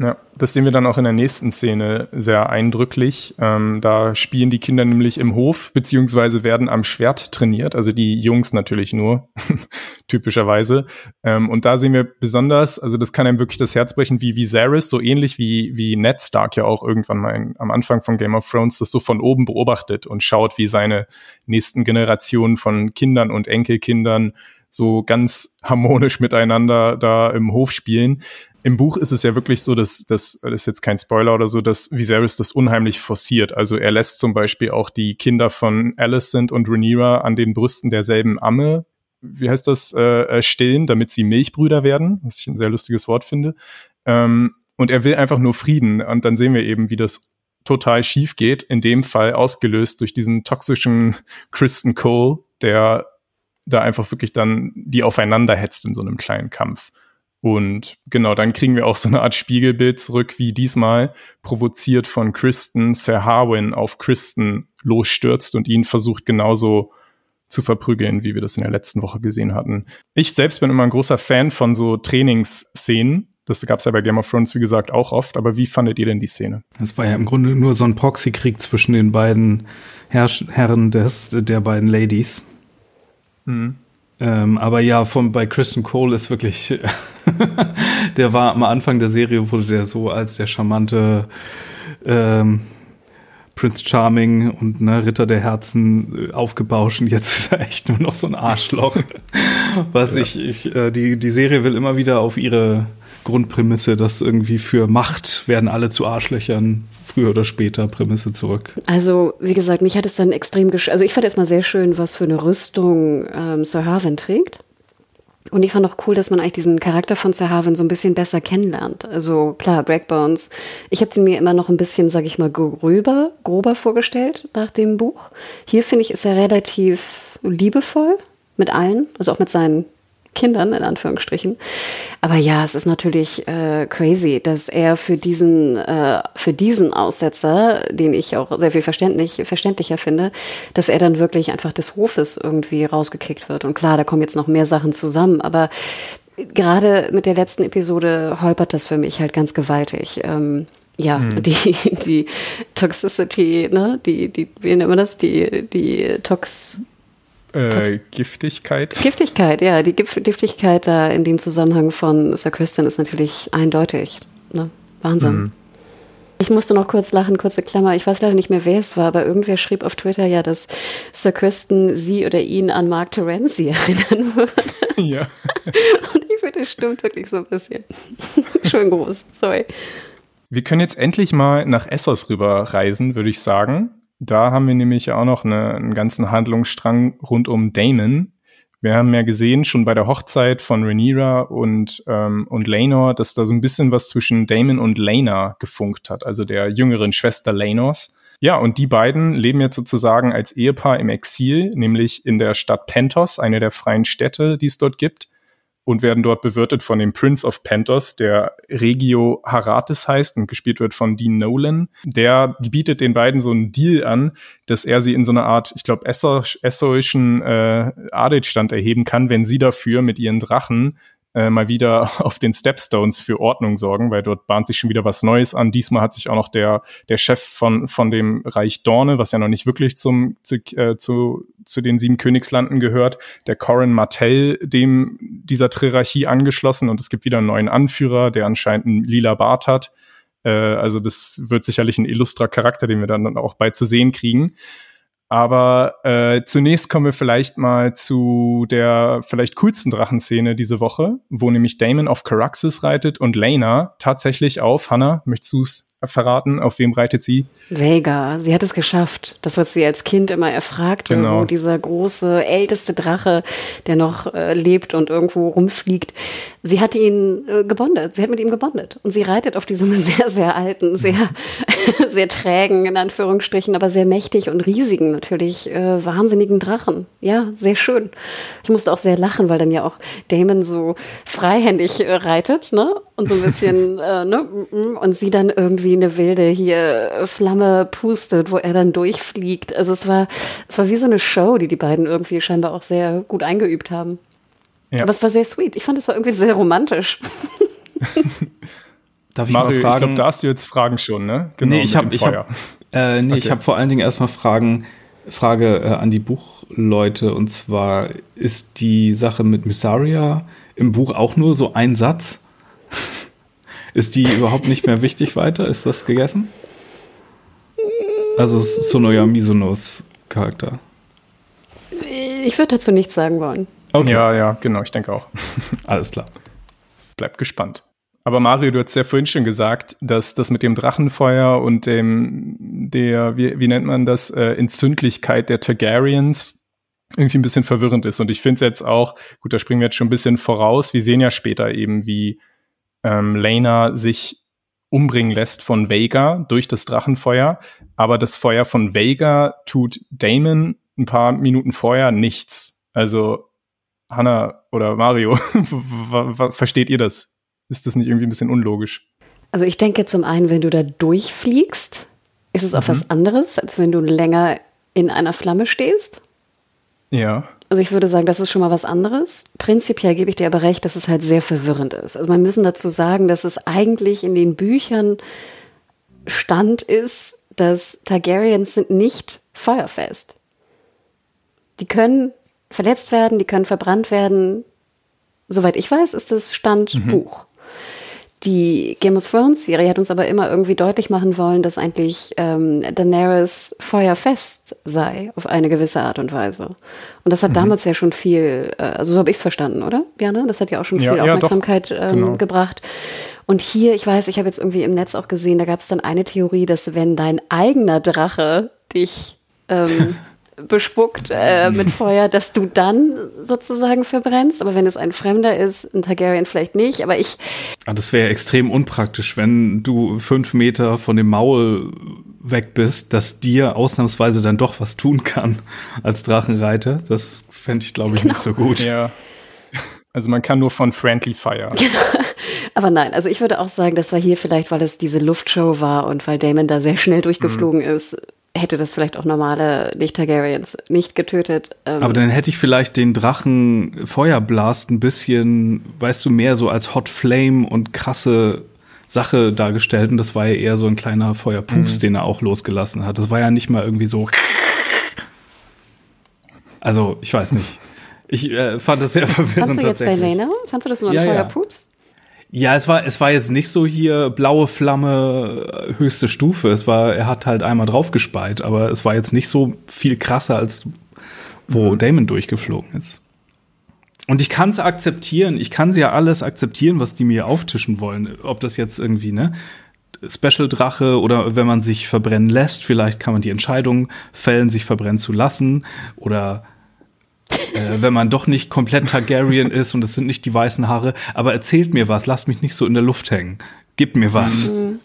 Ja, das sehen wir dann auch in der nächsten Szene sehr eindrücklich. Ähm, da spielen die Kinder nämlich im Hof, beziehungsweise werden am Schwert trainiert, also die Jungs natürlich nur, [laughs] typischerweise. Ähm, und da sehen wir besonders, also das kann einem wirklich das Herz brechen, wie Viserys, so ähnlich wie, wie Ned Stark ja auch irgendwann mal in, am Anfang von Game of Thrones das so von oben beobachtet und schaut, wie seine nächsten Generationen von Kindern und Enkelkindern so ganz harmonisch miteinander da im Hof spielen im Buch ist es ja wirklich so, dass das, ist jetzt kein Spoiler oder so, dass Viserys das unheimlich forciert. Also er lässt zum Beispiel auch die Kinder von Alicent und Rhaenyra an den Brüsten derselben Amme, wie heißt das, äh, äh, stillen, damit sie Milchbrüder werden, was ich ein sehr lustiges Wort finde. Ähm, und er will einfach nur Frieden. Und dann sehen wir eben, wie das total schief geht. In dem Fall ausgelöst durch diesen toxischen Kristen Cole, der da einfach wirklich dann die aufeinander hetzt in so einem kleinen Kampf. Und genau, dann kriegen wir auch so eine Art Spiegelbild zurück, wie diesmal provoziert von Kristen Sir Harwin auf Kristen losstürzt und ihn versucht genauso zu verprügeln, wie wir das in der letzten Woche gesehen hatten. Ich selbst bin immer ein großer Fan von so Trainingsszenen. Das gab es ja bei Game of Thrones, wie gesagt, auch oft. Aber wie fandet ihr denn die Szene? Das war ja im Grunde nur so ein Proxykrieg zwischen den beiden Herr Herren des, der beiden Ladies. Mhm. Ähm, aber ja, von, bei Christian Cole ist wirklich, [laughs] der war am Anfang der Serie, wurde der so als der charmante ähm, Prince Charming und ne, Ritter der Herzen äh, aufgebauscht und jetzt [laughs] ist er echt nur noch so ein Arschloch. [laughs] Was ja. ich, ich äh, die, die Serie will immer wieder auf ihre Grundprämisse, dass irgendwie für Macht werden alle zu Arschlöchern früher oder später Prämisse zurück. Also, wie gesagt, mich hat es dann extrem gesch Also, ich fand erstmal sehr schön, was für eine Rüstung ähm, Sir Harvin trägt. Und ich fand auch cool, dass man eigentlich diesen Charakter von Sir Harvin so ein bisschen besser kennenlernt. Also klar, Breakbones. Ich habe den mir immer noch ein bisschen, sag ich mal, gröber, grober vorgestellt nach dem Buch. Hier finde ich, ist er relativ liebevoll mit allen, also auch mit seinen Kindern, in Anführungsstrichen. Aber ja, es ist natürlich äh, crazy, dass er für diesen, äh, für diesen Aussetzer, den ich auch sehr viel verständlich, verständlicher finde, dass er dann wirklich einfach des Hofes irgendwie rausgekickt wird. Und klar, da kommen jetzt noch mehr Sachen zusammen, aber gerade mit der letzten Episode holpert das für mich halt ganz gewaltig. Ähm, ja, hm. [laughs] die, die Toxicity, ne, die, die, wie nennt man das? Die, die Tox, äh, Giftigkeit. Giftigkeit, ja. Die Giftigkeit da in dem Zusammenhang von Sir Kristen ist natürlich eindeutig. Ne? Wahnsinn. Mhm. Ich musste noch kurz lachen, kurze Klammer. Ich weiß leider nicht mehr, wer es war, aber irgendwer schrieb auf Twitter ja, dass Sir Kristen sie oder ihn an Mark Terenzi [laughs] erinnern würde. Ja. [laughs] Und ich finde, das stimmt wirklich so ein bisschen. [laughs] Schön groß, sorry. Wir können jetzt endlich mal nach Essos rüber reisen, würde ich sagen. Da haben wir nämlich auch noch eine, einen ganzen Handlungsstrang rund um Damon. Wir haben ja gesehen, schon bei der Hochzeit von Rhaenyra und, ähm, und Laenor, dass da so ein bisschen was zwischen Damon und Laena gefunkt hat, also der jüngeren Schwester Laenors. Ja, und die beiden leben jetzt sozusagen als Ehepaar im Exil, nämlich in der Stadt Pentos, eine der freien Städte, die es dort gibt und werden dort bewirtet von dem Prince of Pentos, der Regio Haratis heißt und gespielt wird von Dean Nolan. Der bietet den beiden so einen Deal an, dass er sie in so eine Art, ich glaube, essoischen äh, Adelsstand erheben kann, wenn sie dafür mit ihren Drachen äh, mal wieder [laughs] auf den Stepstones für Ordnung sorgen, weil dort bahnt sich schon wieder was Neues an. Diesmal hat sich auch noch der, der Chef von, von dem Reich Dorne, was ja noch nicht wirklich zum, zu, äh, zu, zu den sieben Königslanden gehört, der Corin Martell, dem dieser Trierarchie angeschlossen und es gibt wieder einen neuen Anführer, der anscheinend einen lila Bart hat. Äh, also das wird sicherlich ein illustrer Charakter, den wir dann auch bald zu sehen kriegen. Aber äh, zunächst kommen wir vielleicht mal zu der vielleicht coolsten Drachenszene diese Woche, wo nämlich Damon auf Caraxes reitet und Lena tatsächlich auf, Hannah, möchtest du es verraten, auf wem reitet sie? Vega, sie hat es geschafft. Das, was sie als Kind immer erfragt, genau. wo dieser große, älteste Drache, der noch äh, lebt und irgendwo rumfliegt, sie hat ihn äh, gebondet. Sie hat mit ihm gebondet. Und sie reitet auf diesem [laughs] sehr, sehr alten, sehr, [laughs] sehr trägen, in Anführungsstrichen, aber sehr mächtig und riesigen, natürlich äh, wahnsinnigen Drachen. Ja, sehr schön. Ich musste auch sehr lachen, weil dann ja auch Damon so freihändig äh, reitet, ne? Und so ein bisschen, [laughs] äh, ne? Und sie dann irgendwie eine wilde hier äh, Flamme pustet, wo er dann durchfliegt. Also es war, es war wie so eine Show, die die beiden irgendwie scheinbar auch sehr gut eingeübt haben. Ja. Aber es war sehr sweet. Ich fand, es war irgendwie sehr romantisch. [laughs] Darf ich Mario, mal fragen? Ich glaube, da hast du jetzt Fragen schon, ne? Genau, nee, ich habe hab, äh, nee, okay. ich hab vor allen Dingen erstmal Fragen, Frage äh, an die Buchleute. Und zwar, ist die Sache mit Mysaria im Buch auch nur so ein Satz? [laughs] ist die überhaupt nicht mehr wichtig weiter? Ist das gegessen? Also Sonoya Misonos Charakter. Ich würde dazu nichts sagen wollen. Okay. Ja, ja, genau, ich denke auch. [laughs] Alles klar. Bleibt gespannt. Aber Mario, du hast ja vorhin schon gesagt, dass das mit dem Drachenfeuer und dem, der, wie, wie nennt man das, äh, Entzündlichkeit der Targaryens irgendwie ein bisschen verwirrend ist. Und ich finde es jetzt auch, gut, da springen wir jetzt schon ein bisschen voraus. Wir sehen ja später eben, wie ähm, Lena sich umbringen lässt von Vega durch das Drachenfeuer. Aber das Feuer von Vega tut Damon ein paar Minuten vorher nichts. Also Hanna oder Mario, [laughs] versteht ihr das? Ist das nicht irgendwie ein bisschen unlogisch? Also ich denke zum einen, wenn du da durchfliegst, ist es auch mhm. was anderes, als wenn du länger in einer Flamme stehst. Ja. Also ich würde sagen, das ist schon mal was anderes. Prinzipiell gebe ich dir aber recht, dass es halt sehr verwirrend ist. Also man müssen dazu sagen, dass es eigentlich in den Büchern Stand ist, dass Targaryens sind nicht feuerfest. Die können verletzt werden, die können verbrannt werden. Soweit ich weiß, ist das Standbuch. Mhm. Die Game of Thrones Serie hat uns aber immer irgendwie deutlich machen wollen, dass eigentlich ähm, Daenerys feuerfest sei auf eine gewisse Art und Weise. Und das hat mhm. damals ja schon viel, äh, also so habe ich es verstanden, oder, Björn? Das hat ja auch schon viel ja, Aufmerksamkeit ja, ähm, genau. gebracht. Und hier, ich weiß, ich habe jetzt irgendwie im Netz auch gesehen, da gab es dann eine Theorie, dass wenn dein eigener Drache dich ähm, [laughs] bespuckt äh, [laughs] mit Feuer, dass du dann sozusagen verbrennst. Aber wenn es ein Fremder ist, ein Targaryen vielleicht nicht. Aber ich. Ah, das wäre extrem unpraktisch, wenn du fünf Meter von dem Maul weg bist, dass dir ausnahmsweise dann doch was tun kann als Drachenreiter. Das fände ich, glaube ich, genau. nicht so gut. Ja. Also man kann nur von Friendly Fire. [laughs] Aber nein, also ich würde auch sagen, das war hier vielleicht, weil es diese Luftshow war und weil Damon da sehr schnell durchgeflogen mhm. ist, hätte das vielleicht auch normale Nicht-Targaryens nicht getötet. Ähm Aber dann hätte ich vielleicht den Drachen Feuerblast ein bisschen, weißt du, mehr so als Hot Flame und krasse Sache dargestellt. Und das war ja eher so ein kleiner Feuerpups, mhm. den er auch losgelassen hat. Das war ja nicht mal irgendwie so. Also, ich weiß nicht. Ich äh, fand das sehr verwirrend. Fandst du jetzt bei Lena? Fandst du das nur ein ja, Feuerpups? Ja, es war, es war jetzt nicht so hier blaue Flamme, äh, höchste Stufe. Es war, er hat halt einmal draufgespeit, aber es war jetzt nicht so viel krasser, als wo mhm. Damon durchgeflogen ist. Und ich kann es akzeptieren. Ich kann sie ja alles akzeptieren, was die mir auftischen wollen. Ob das jetzt irgendwie, ne? Special Drache oder wenn man sich verbrennen lässt, vielleicht kann man die Entscheidung fällen, sich verbrennen zu lassen oder äh, wenn man doch nicht komplett Targaryen ist und es sind nicht die weißen Haare. Aber erzählt mir was, lasst mich nicht so in der Luft hängen. Gib mir was. Mhm.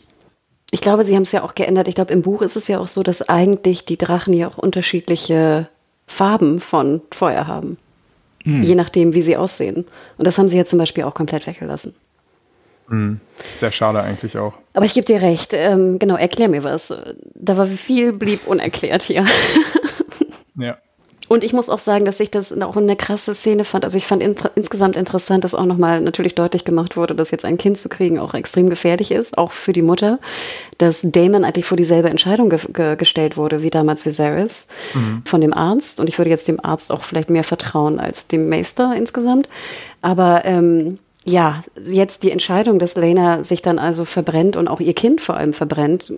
Ich glaube, sie haben es ja auch geändert. Ich glaube, im Buch ist es ja auch so, dass eigentlich die Drachen ja auch unterschiedliche Farben von Feuer haben. Mhm. Je nachdem, wie sie aussehen. Und das haben sie ja zum Beispiel auch komplett weggelassen. Mhm. Sehr schade eigentlich auch. Aber ich gebe dir recht. Ähm, genau, erklär mir was. Da war viel blieb unerklärt hier. ja. Und ich muss auch sagen, dass ich das auch eine krasse Szene fand. Also ich fand in, insgesamt interessant, dass auch nochmal natürlich deutlich gemacht wurde, dass jetzt ein Kind zu kriegen auch extrem gefährlich ist, auch für die Mutter. Dass Damon eigentlich vor dieselbe Entscheidung ge ge gestellt wurde wie damals Viserys mhm. von dem Arzt. Und ich würde jetzt dem Arzt auch vielleicht mehr vertrauen als dem Meister insgesamt. Aber ähm, ja, jetzt die Entscheidung, dass Lena sich dann also verbrennt und auch ihr Kind vor allem verbrennt,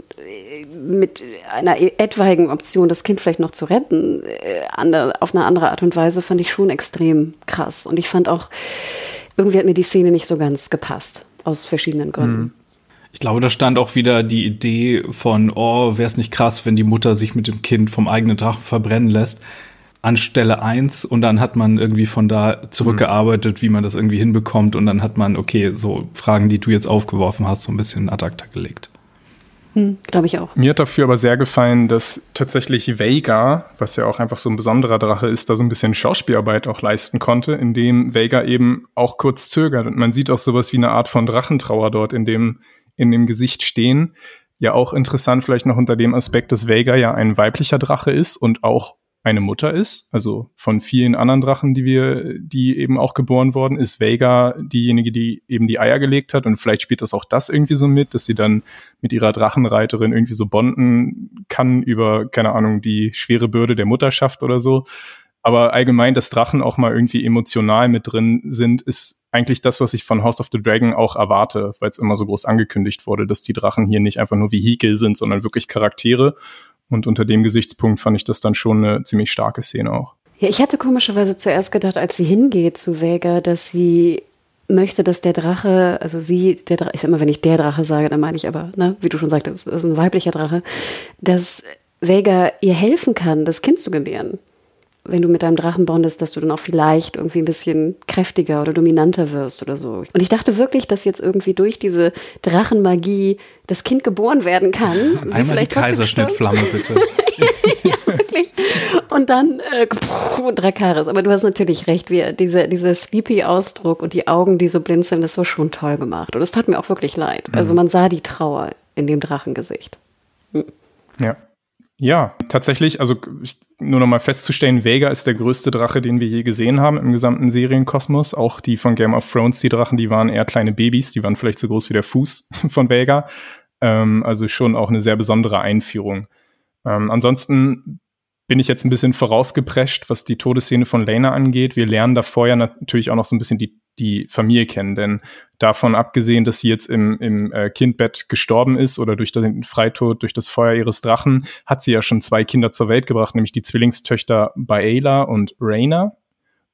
mit einer etwaigen Option, das Kind vielleicht noch zu retten, äh, auf eine andere Art und Weise, fand ich schon extrem krass. Und ich fand auch, irgendwie hat mir die Szene nicht so ganz gepasst, aus verschiedenen Gründen. Mhm. Ich glaube, da stand auch wieder die Idee von, oh, wäre es nicht krass, wenn die Mutter sich mit dem Kind vom eigenen Drachen verbrennen lässt an Stelle eins und dann hat man irgendwie von da zurückgearbeitet, mhm. wie man das irgendwie hinbekommt und dann hat man, okay, so Fragen, die du jetzt aufgeworfen hast, so ein bisschen ad acta gelegt. Hm, Glaube ich auch. Mir hat dafür aber sehr gefallen, dass tatsächlich Vega, was ja auch einfach so ein besonderer Drache ist, da so ein bisschen Schauspielarbeit auch leisten konnte, indem Vega eben auch kurz zögert. Und man sieht auch sowas wie eine Art von Drachentrauer dort in dem, in dem Gesicht stehen. Ja, auch interessant vielleicht noch unter dem Aspekt, dass Vega ja ein weiblicher Drache ist und auch eine Mutter ist. Also von vielen anderen Drachen, die wir, die eben auch geboren worden ist, Vega diejenige, die eben die Eier gelegt hat. Und vielleicht spielt das auch das irgendwie so mit, dass sie dann mit ihrer Drachenreiterin irgendwie so bonden kann über, keine Ahnung, die schwere Bürde der Mutterschaft oder so. Aber allgemein, dass Drachen auch mal irgendwie emotional mit drin sind, ist eigentlich das, was ich von House of the Dragon auch erwarte, weil es immer so groß angekündigt wurde, dass die Drachen hier nicht einfach nur Vehikel sind, sondern wirklich Charaktere. Und unter dem Gesichtspunkt fand ich das dann schon eine ziemlich starke Szene auch. Ja, ich hatte komischerweise zuerst gedacht, als sie hingeht zu Vega, dass sie möchte, dass der Drache, also sie, der Drache, ich sag mal, wenn ich der Drache sage, dann meine ich aber, ne, wie du schon sagtest, das ist ein weiblicher Drache, dass Vega ihr helfen kann, das Kind zu gebären wenn du mit deinem Drachen bondest, dass du dann auch vielleicht irgendwie ein bisschen kräftiger oder dominanter wirst oder so. Und ich dachte wirklich, dass jetzt irgendwie durch diese Drachenmagie das Kind geboren werden kann. [laughs] Einmal vielleicht die Kaiserschnittflamme, bitte. [laughs] ja, wirklich. Und dann äh, Drakaris. Aber du hast natürlich recht, wie dieser, dieser Sleepy-Ausdruck und die Augen, die so blinzeln, das war schon toll gemacht. Und es tat mir auch wirklich leid. Also mhm. man sah die Trauer in dem Drachengesicht. Hm. Ja. Ja, tatsächlich, also nur noch mal festzustellen, Vega ist der größte Drache, den wir je gesehen haben im gesamten Serienkosmos. Auch die von Game of Thrones, die Drachen, die waren eher kleine Babys, die waren vielleicht so groß wie der Fuß [laughs] von Vega. Ähm, also schon auch eine sehr besondere Einführung. Ähm, ansonsten bin ich jetzt ein bisschen vorausgeprescht, was die Todesszene von Lena angeht. Wir lernen da vorher natürlich auch noch so ein bisschen die die Familie kennen. Denn davon abgesehen, dass sie jetzt im, im äh, Kindbett gestorben ist oder durch den Freitod, durch das Feuer ihres Drachen, hat sie ja schon zwei Kinder zur Welt gebracht, nämlich die Zwillingstöchter Baela und Raina.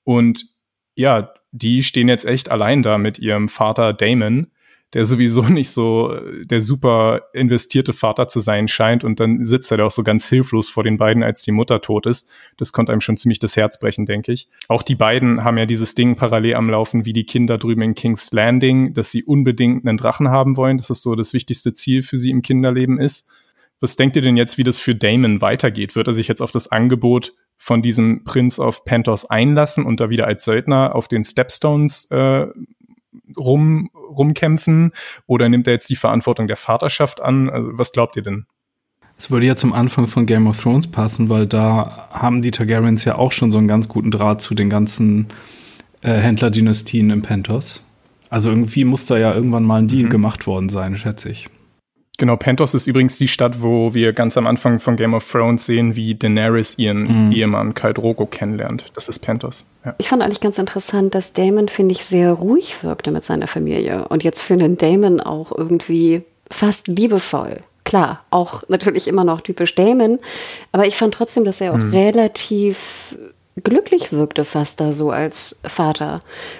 Und ja, die stehen jetzt echt allein da mit ihrem Vater Damon der sowieso [laughs] nicht so der super investierte Vater zu sein scheint und dann sitzt er da auch so ganz hilflos vor den beiden, als die Mutter tot ist. Das konnte einem schon ziemlich das Herz brechen, denke ich. Auch die beiden haben ja dieses Ding parallel am Laufen wie die Kinder drüben in King's Landing, dass sie unbedingt einen Drachen haben wollen, dass das so das wichtigste Ziel für sie im Kinderleben ist. Was denkt ihr denn jetzt, wie das für Damon weitergeht? Wird er sich jetzt auf das Angebot von diesem Prinz of Pentos einlassen und da wieder als Söldner auf den Stepstones äh, rum, rumkämpfen? Oder nimmt er jetzt die Verantwortung der Vaterschaft an? Also, was glaubt ihr denn? Es würde ja zum Anfang von Game of Thrones passen, weil da haben die Targaryens ja auch schon so einen ganz guten Draht zu den ganzen äh, Händlerdynastien im Pentos. Also irgendwie muss da ja irgendwann mal ein Deal mhm. gemacht worden sein, schätze ich. Genau, Pentos ist übrigens die Stadt, wo wir ganz am Anfang von Game of Thrones sehen, wie Daenerys ihren mhm. Ehemann Khal Drogo kennenlernt. Das ist Pentos. Ja. Ich fand eigentlich ganz interessant, dass Damon, finde ich, sehr ruhig wirkte mit seiner Familie. Und jetzt für einen Damon auch irgendwie fast liebevoll. Klar, auch natürlich immer noch typisch Damon. Aber ich fand trotzdem, dass er auch mhm. relativ glücklich wirkte fast da so als Vater.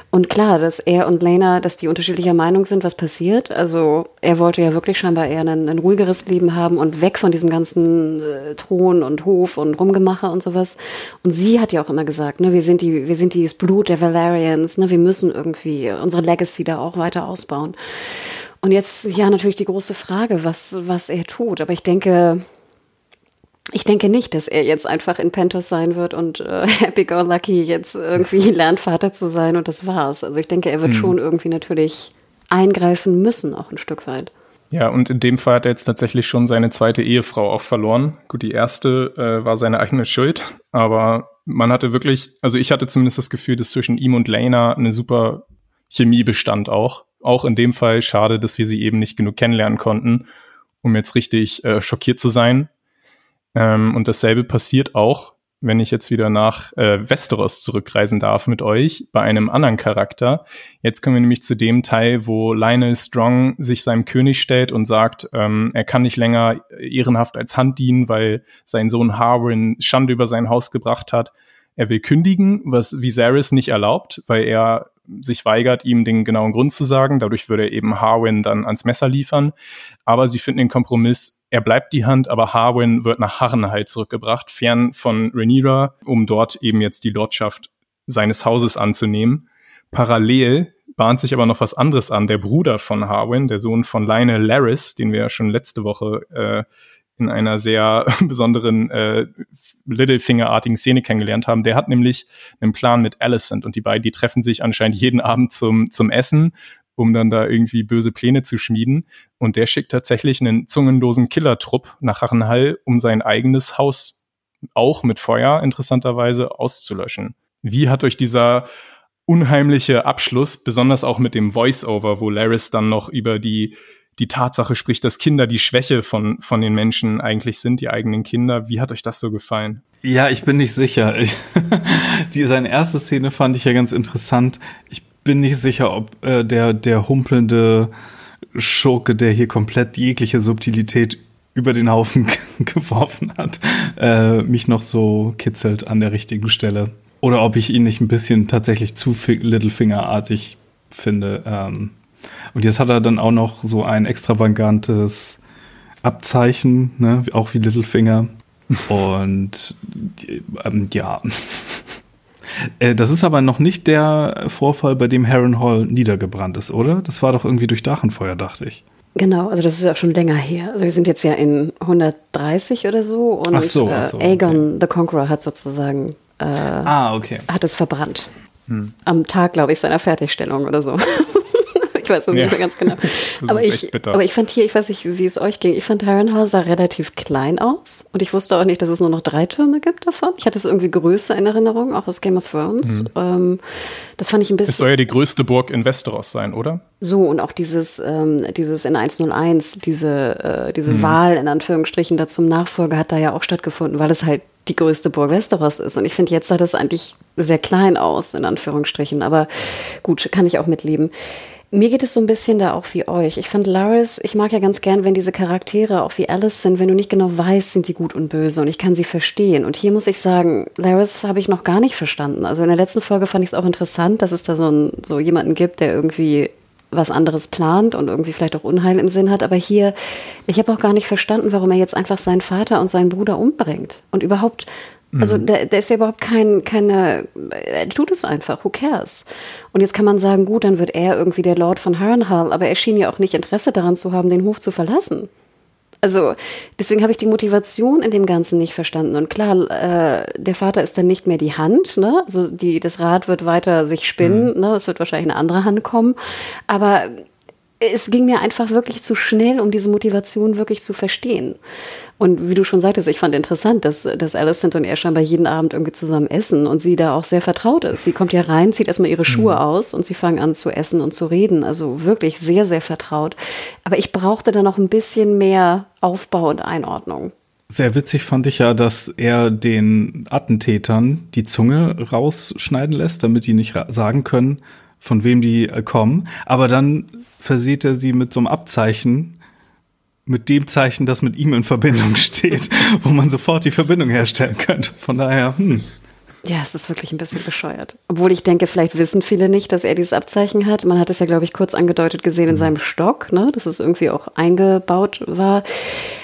Und klar, dass er und Lena, dass die unterschiedlicher Meinung sind, was passiert. Also er wollte ja wirklich scheinbar eher ein, ein ruhigeres Leben haben und weg von diesem ganzen äh, Thron und Hof und Rumgemache und sowas. Und sie hat ja auch immer gesagt, ne, wir sind die, wir sind dieses Blut der Valerians, ne, wir müssen irgendwie unsere Legacy da auch weiter ausbauen. Und jetzt ja natürlich die große Frage, was, was er tut. Aber ich denke, ich denke nicht, dass er jetzt einfach in Pentos sein wird und äh, [laughs] Happy Go Lucky jetzt irgendwie [laughs] lernt, Vater zu sein und das war's. Also ich denke, er wird hm. schon irgendwie natürlich eingreifen müssen, auch ein Stück weit. Ja, und in dem Fall hat er jetzt tatsächlich schon seine zweite Ehefrau auch verloren. Gut, die erste äh, war seine eigene Schuld, aber man hatte wirklich, also ich hatte zumindest das Gefühl, dass zwischen ihm und Lena eine super Chemie bestand auch. Auch in dem Fall schade, dass wir sie eben nicht genug kennenlernen konnten, um jetzt richtig äh, schockiert zu sein. Ähm, und dasselbe passiert auch, wenn ich jetzt wieder nach äh, Westeros zurückreisen darf mit euch, bei einem anderen Charakter. Jetzt kommen wir nämlich zu dem Teil, wo Lionel Strong sich seinem König stellt und sagt, ähm, er kann nicht länger ehrenhaft als Hand dienen, weil sein Sohn Harwin Schande über sein Haus gebracht hat. Er will kündigen, was Viserys nicht erlaubt, weil er sich weigert, ihm den genauen Grund zu sagen. Dadurch würde er eben Harwin dann ans Messer liefern. Aber sie finden den Kompromiss, er bleibt die Hand, aber Harwin wird nach Harrenhal zurückgebracht, fern von Rhaenyra, um dort eben jetzt die Lordschaft seines Hauses anzunehmen. Parallel bahnt sich aber noch was anderes an. Der Bruder von Harwin, der Sohn von Lionel Laris, den wir ja schon letzte Woche äh, in einer sehr [laughs] besonderen äh, Littlefinger-artigen Szene kennengelernt haben. Der hat nämlich einen Plan mit Alicent und die beiden, die treffen sich anscheinend jeden Abend zum, zum Essen um dann da irgendwie böse Pläne zu schmieden. Und der schickt tatsächlich einen zungenlosen Killertrupp nach Harrenhall, um sein eigenes Haus auch mit Feuer interessanterweise auszulöschen. Wie hat euch dieser unheimliche Abschluss, besonders auch mit dem Voice-Over, wo Laris dann noch über die, die Tatsache spricht, dass Kinder die Schwäche von, von den Menschen eigentlich sind, die eigenen Kinder. Wie hat euch das so gefallen? Ja, ich bin nicht sicher. [laughs] die, seine erste Szene fand ich ja ganz interessant. Ich bin nicht sicher, ob äh, der, der humpelnde Schurke, der hier komplett jegliche Subtilität über den Haufen [laughs] geworfen hat, äh, mich noch so kitzelt an der richtigen Stelle. Oder ob ich ihn nicht ein bisschen tatsächlich zu Littlefinger-artig finde. Ähm, und jetzt hat er dann auch noch so ein extravagantes Abzeichen, ne? auch wie Littlefinger. [laughs] Und ähm, ja, das ist aber noch nicht der Vorfall, bei dem Heron Hall niedergebrannt ist, oder? Das war doch irgendwie durch Dachenfeuer, dachte ich. Genau, also das ist auch schon länger her. Also wir sind jetzt ja in 130 oder so und ach so, ach so, äh, Aegon okay. the Conqueror hat sozusagen äh, ah, okay. hat es verbrannt. Hm. Am Tag, glaube ich, seiner Fertigstellung oder so. Ich weiß es ja. nicht mehr ganz genau. [laughs] aber ich, aber ich fand hier, ich weiß nicht, wie es euch ging, ich fand Harrenhal sah relativ klein aus und ich wusste auch nicht, dass es nur noch drei Türme gibt davon. Ich hatte es irgendwie größer in Erinnerung, auch aus Game of Thrones. Mhm. Ähm, das fand ich ein bisschen. Es soll ja die größte Burg in Westeros sein, oder? So, und auch dieses, ähm, dieses in 101, diese, äh, diese mhm. Wahl in Anführungsstrichen da zum Nachfolger hat da ja auch stattgefunden, weil es halt die größte Burg Westeros ist. Und ich finde, jetzt sah das eigentlich sehr klein aus, in Anführungsstrichen. Aber gut, kann ich auch mitleben. Mir geht es so ein bisschen da auch wie euch. Ich fand Laris, ich mag ja ganz gern, wenn diese Charaktere auch wie Alice sind, wenn du nicht genau weißt, sind die gut und böse und ich kann sie verstehen. Und hier muss ich sagen, Laris habe ich noch gar nicht verstanden. Also in der letzten Folge fand ich es auch interessant, dass es da so, ein, so jemanden gibt, der irgendwie was anderes plant und irgendwie vielleicht auch Unheil im Sinn hat. Aber hier, ich habe auch gar nicht verstanden, warum er jetzt einfach seinen Vater und seinen Bruder umbringt. Und überhaupt also mhm. der, der ist ja überhaupt kein, keine, er tut es einfach, who cares? Und jetzt kann man sagen, gut, dann wird er irgendwie der Lord von Harrenhal, aber er schien ja auch nicht Interesse daran zu haben, den Hof zu verlassen. Also deswegen habe ich die Motivation in dem Ganzen nicht verstanden. Und klar, äh, der Vater ist dann nicht mehr die Hand, ne? Also die, das Rad wird weiter sich spinnen, mhm. ne? Es wird wahrscheinlich eine andere Hand kommen. Aber es ging mir einfach wirklich zu schnell, um diese Motivation wirklich zu verstehen. Und wie du schon sagtest, ich fand interessant, dass, dass Alicent und er scheinbar jeden Abend irgendwie zusammen essen und sie da auch sehr vertraut ist. Sie kommt ja rein, zieht erstmal ihre Schuhe mhm. aus und sie fangen an zu essen und zu reden. Also wirklich sehr, sehr vertraut. Aber ich brauchte da noch ein bisschen mehr Aufbau und Einordnung. Sehr witzig fand ich ja, dass er den Attentätern die Zunge rausschneiden lässt, damit die nicht sagen können, von wem die äh, kommen. Aber dann versieht er sie mit so einem Abzeichen, mit dem Zeichen, das mit ihm in Verbindung [laughs] steht, wo man sofort die Verbindung herstellen könnte. Von daher, hm. Ja, es ist wirklich ein bisschen bescheuert. Obwohl ich denke, vielleicht wissen viele nicht, dass er dieses Abzeichen hat. Man hat es ja, glaube ich, kurz angedeutet gesehen in mhm. seinem Stock, ne? dass es irgendwie auch eingebaut war.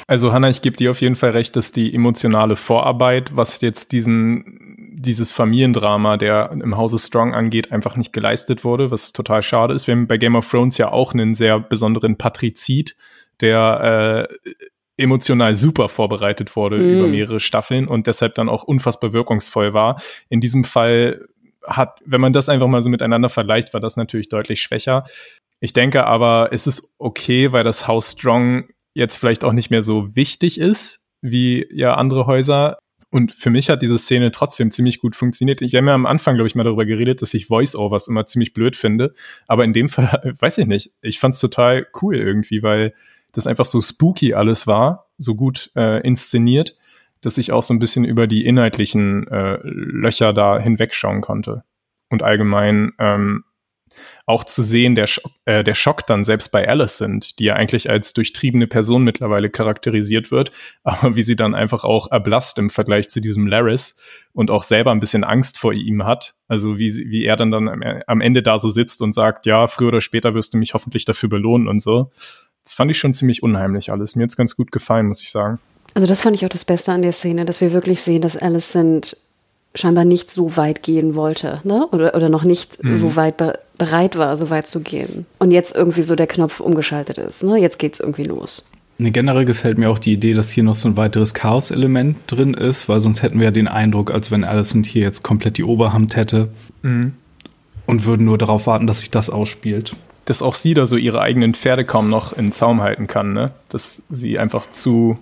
Also Hanna, ich gebe dir auf jeden Fall recht, dass die emotionale Vorarbeit, was jetzt diesen, dieses Familiendrama, der im Hause Strong angeht, einfach nicht geleistet wurde, was total schade ist. Wir haben bei Game of Thrones ja auch einen sehr besonderen Patrizid, der äh, emotional super vorbereitet wurde mm. über mehrere Staffeln und deshalb dann auch unfassbar wirkungsvoll war. In diesem Fall hat, wenn man das einfach mal so miteinander vergleicht, war das natürlich deutlich schwächer. Ich denke aber, es ist okay, weil das Haus Strong jetzt vielleicht auch nicht mehr so wichtig ist wie ja andere Häuser. Und für mich hat diese Szene trotzdem ziemlich gut funktioniert. Ich habe ja am Anfang, glaube ich, mal darüber geredet, dass ich Voice-Overs immer ziemlich blöd finde. Aber in dem Fall, [laughs] weiß ich nicht, ich fand es total cool irgendwie, weil das einfach so spooky alles war, so gut äh, inszeniert, dass ich auch so ein bisschen über die inhaltlichen äh, Löcher da hinwegschauen konnte. Und allgemein ähm, auch zu sehen, der, Schock, äh, der Schock dann selbst bei Alice sind, die ja eigentlich als durchtriebene Person mittlerweile charakterisiert wird, [laughs] aber wie sie dann einfach auch erblasst im Vergleich zu diesem Laris und auch selber ein bisschen Angst vor ihm hat. Also wie, wie er dann, dann am, am Ende da so sitzt und sagt, ja, früher oder später wirst du mich hoffentlich dafür belohnen und so. Das fand ich schon ziemlich unheimlich alles. Mir hat's ganz gut gefallen, muss ich sagen. Also das fand ich auch das Beste an der Szene, dass wir wirklich sehen, dass Alicent scheinbar nicht so weit gehen wollte, ne? Oder, oder noch nicht mhm. so weit be bereit war, so weit zu gehen. Und jetzt irgendwie so der Knopf umgeschaltet ist, ne? Jetzt geht's irgendwie los. Ne, generell gefällt mir auch die Idee, dass hier noch so ein weiteres Chaos-Element drin ist, weil sonst hätten wir ja den Eindruck, als wenn Alicent hier jetzt komplett die Oberhand hätte mhm. und würden nur darauf warten, dass sich das ausspielt dass auch sie da so ihre eigenen Pferde kaum noch in Zaum halten kann, ne? Dass sie einfach zu,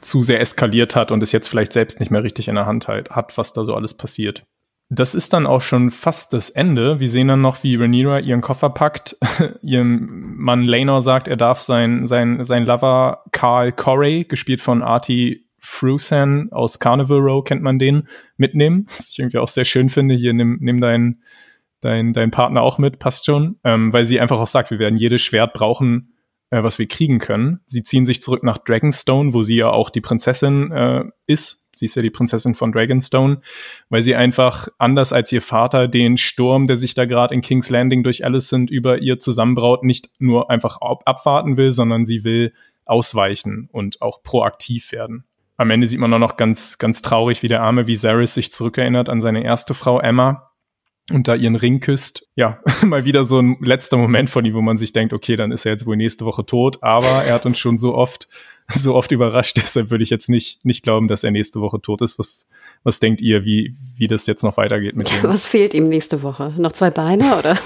zu sehr eskaliert hat und es jetzt vielleicht selbst nicht mehr richtig in der Hand halt, hat, was da so alles passiert. Das ist dann auch schon fast das Ende. Wir sehen dann noch, wie Rhaenyra ihren Koffer packt. [laughs] Ihrem Mann Laenor sagt, er darf sein, sein, sein Lover Carl Corey, gespielt von Artie Frusan aus Carnival Row, kennt man den, mitnehmen. [laughs] Was ich irgendwie auch sehr schön finde. Hier, nimm, nimm deinen dein, dein Partner auch mit, passt schon, ähm, weil sie einfach auch sagt, wir werden jedes Schwert brauchen, äh, was wir kriegen können. Sie ziehen sich zurück nach Dragonstone, wo sie ja auch die Prinzessin äh, ist. Sie ist ja die Prinzessin von Dragonstone, weil sie einfach anders als ihr Vater den Sturm, der sich da gerade in King's Landing durch Alicent über ihr zusammenbraut, nicht nur einfach abwarten will, sondern sie will ausweichen und auch proaktiv werden. Am Ende sieht man auch noch ganz, ganz traurig, wie der arme Viserys sich zurückerinnert an seine erste Frau Emma, und da ihren Ring küsst. Ja, [laughs] mal wieder so ein letzter Moment von ihm, wo man sich denkt, okay, dann ist er jetzt wohl nächste Woche tot, aber er hat uns schon so oft, [laughs] so oft überrascht, [laughs] deshalb würde ich jetzt nicht, nicht glauben, dass er nächste Woche tot ist. Was, was denkt ihr, wie, wie das jetzt noch weitergeht mit ihm? Was fehlt ihm nächste Woche? Noch zwei Beine oder?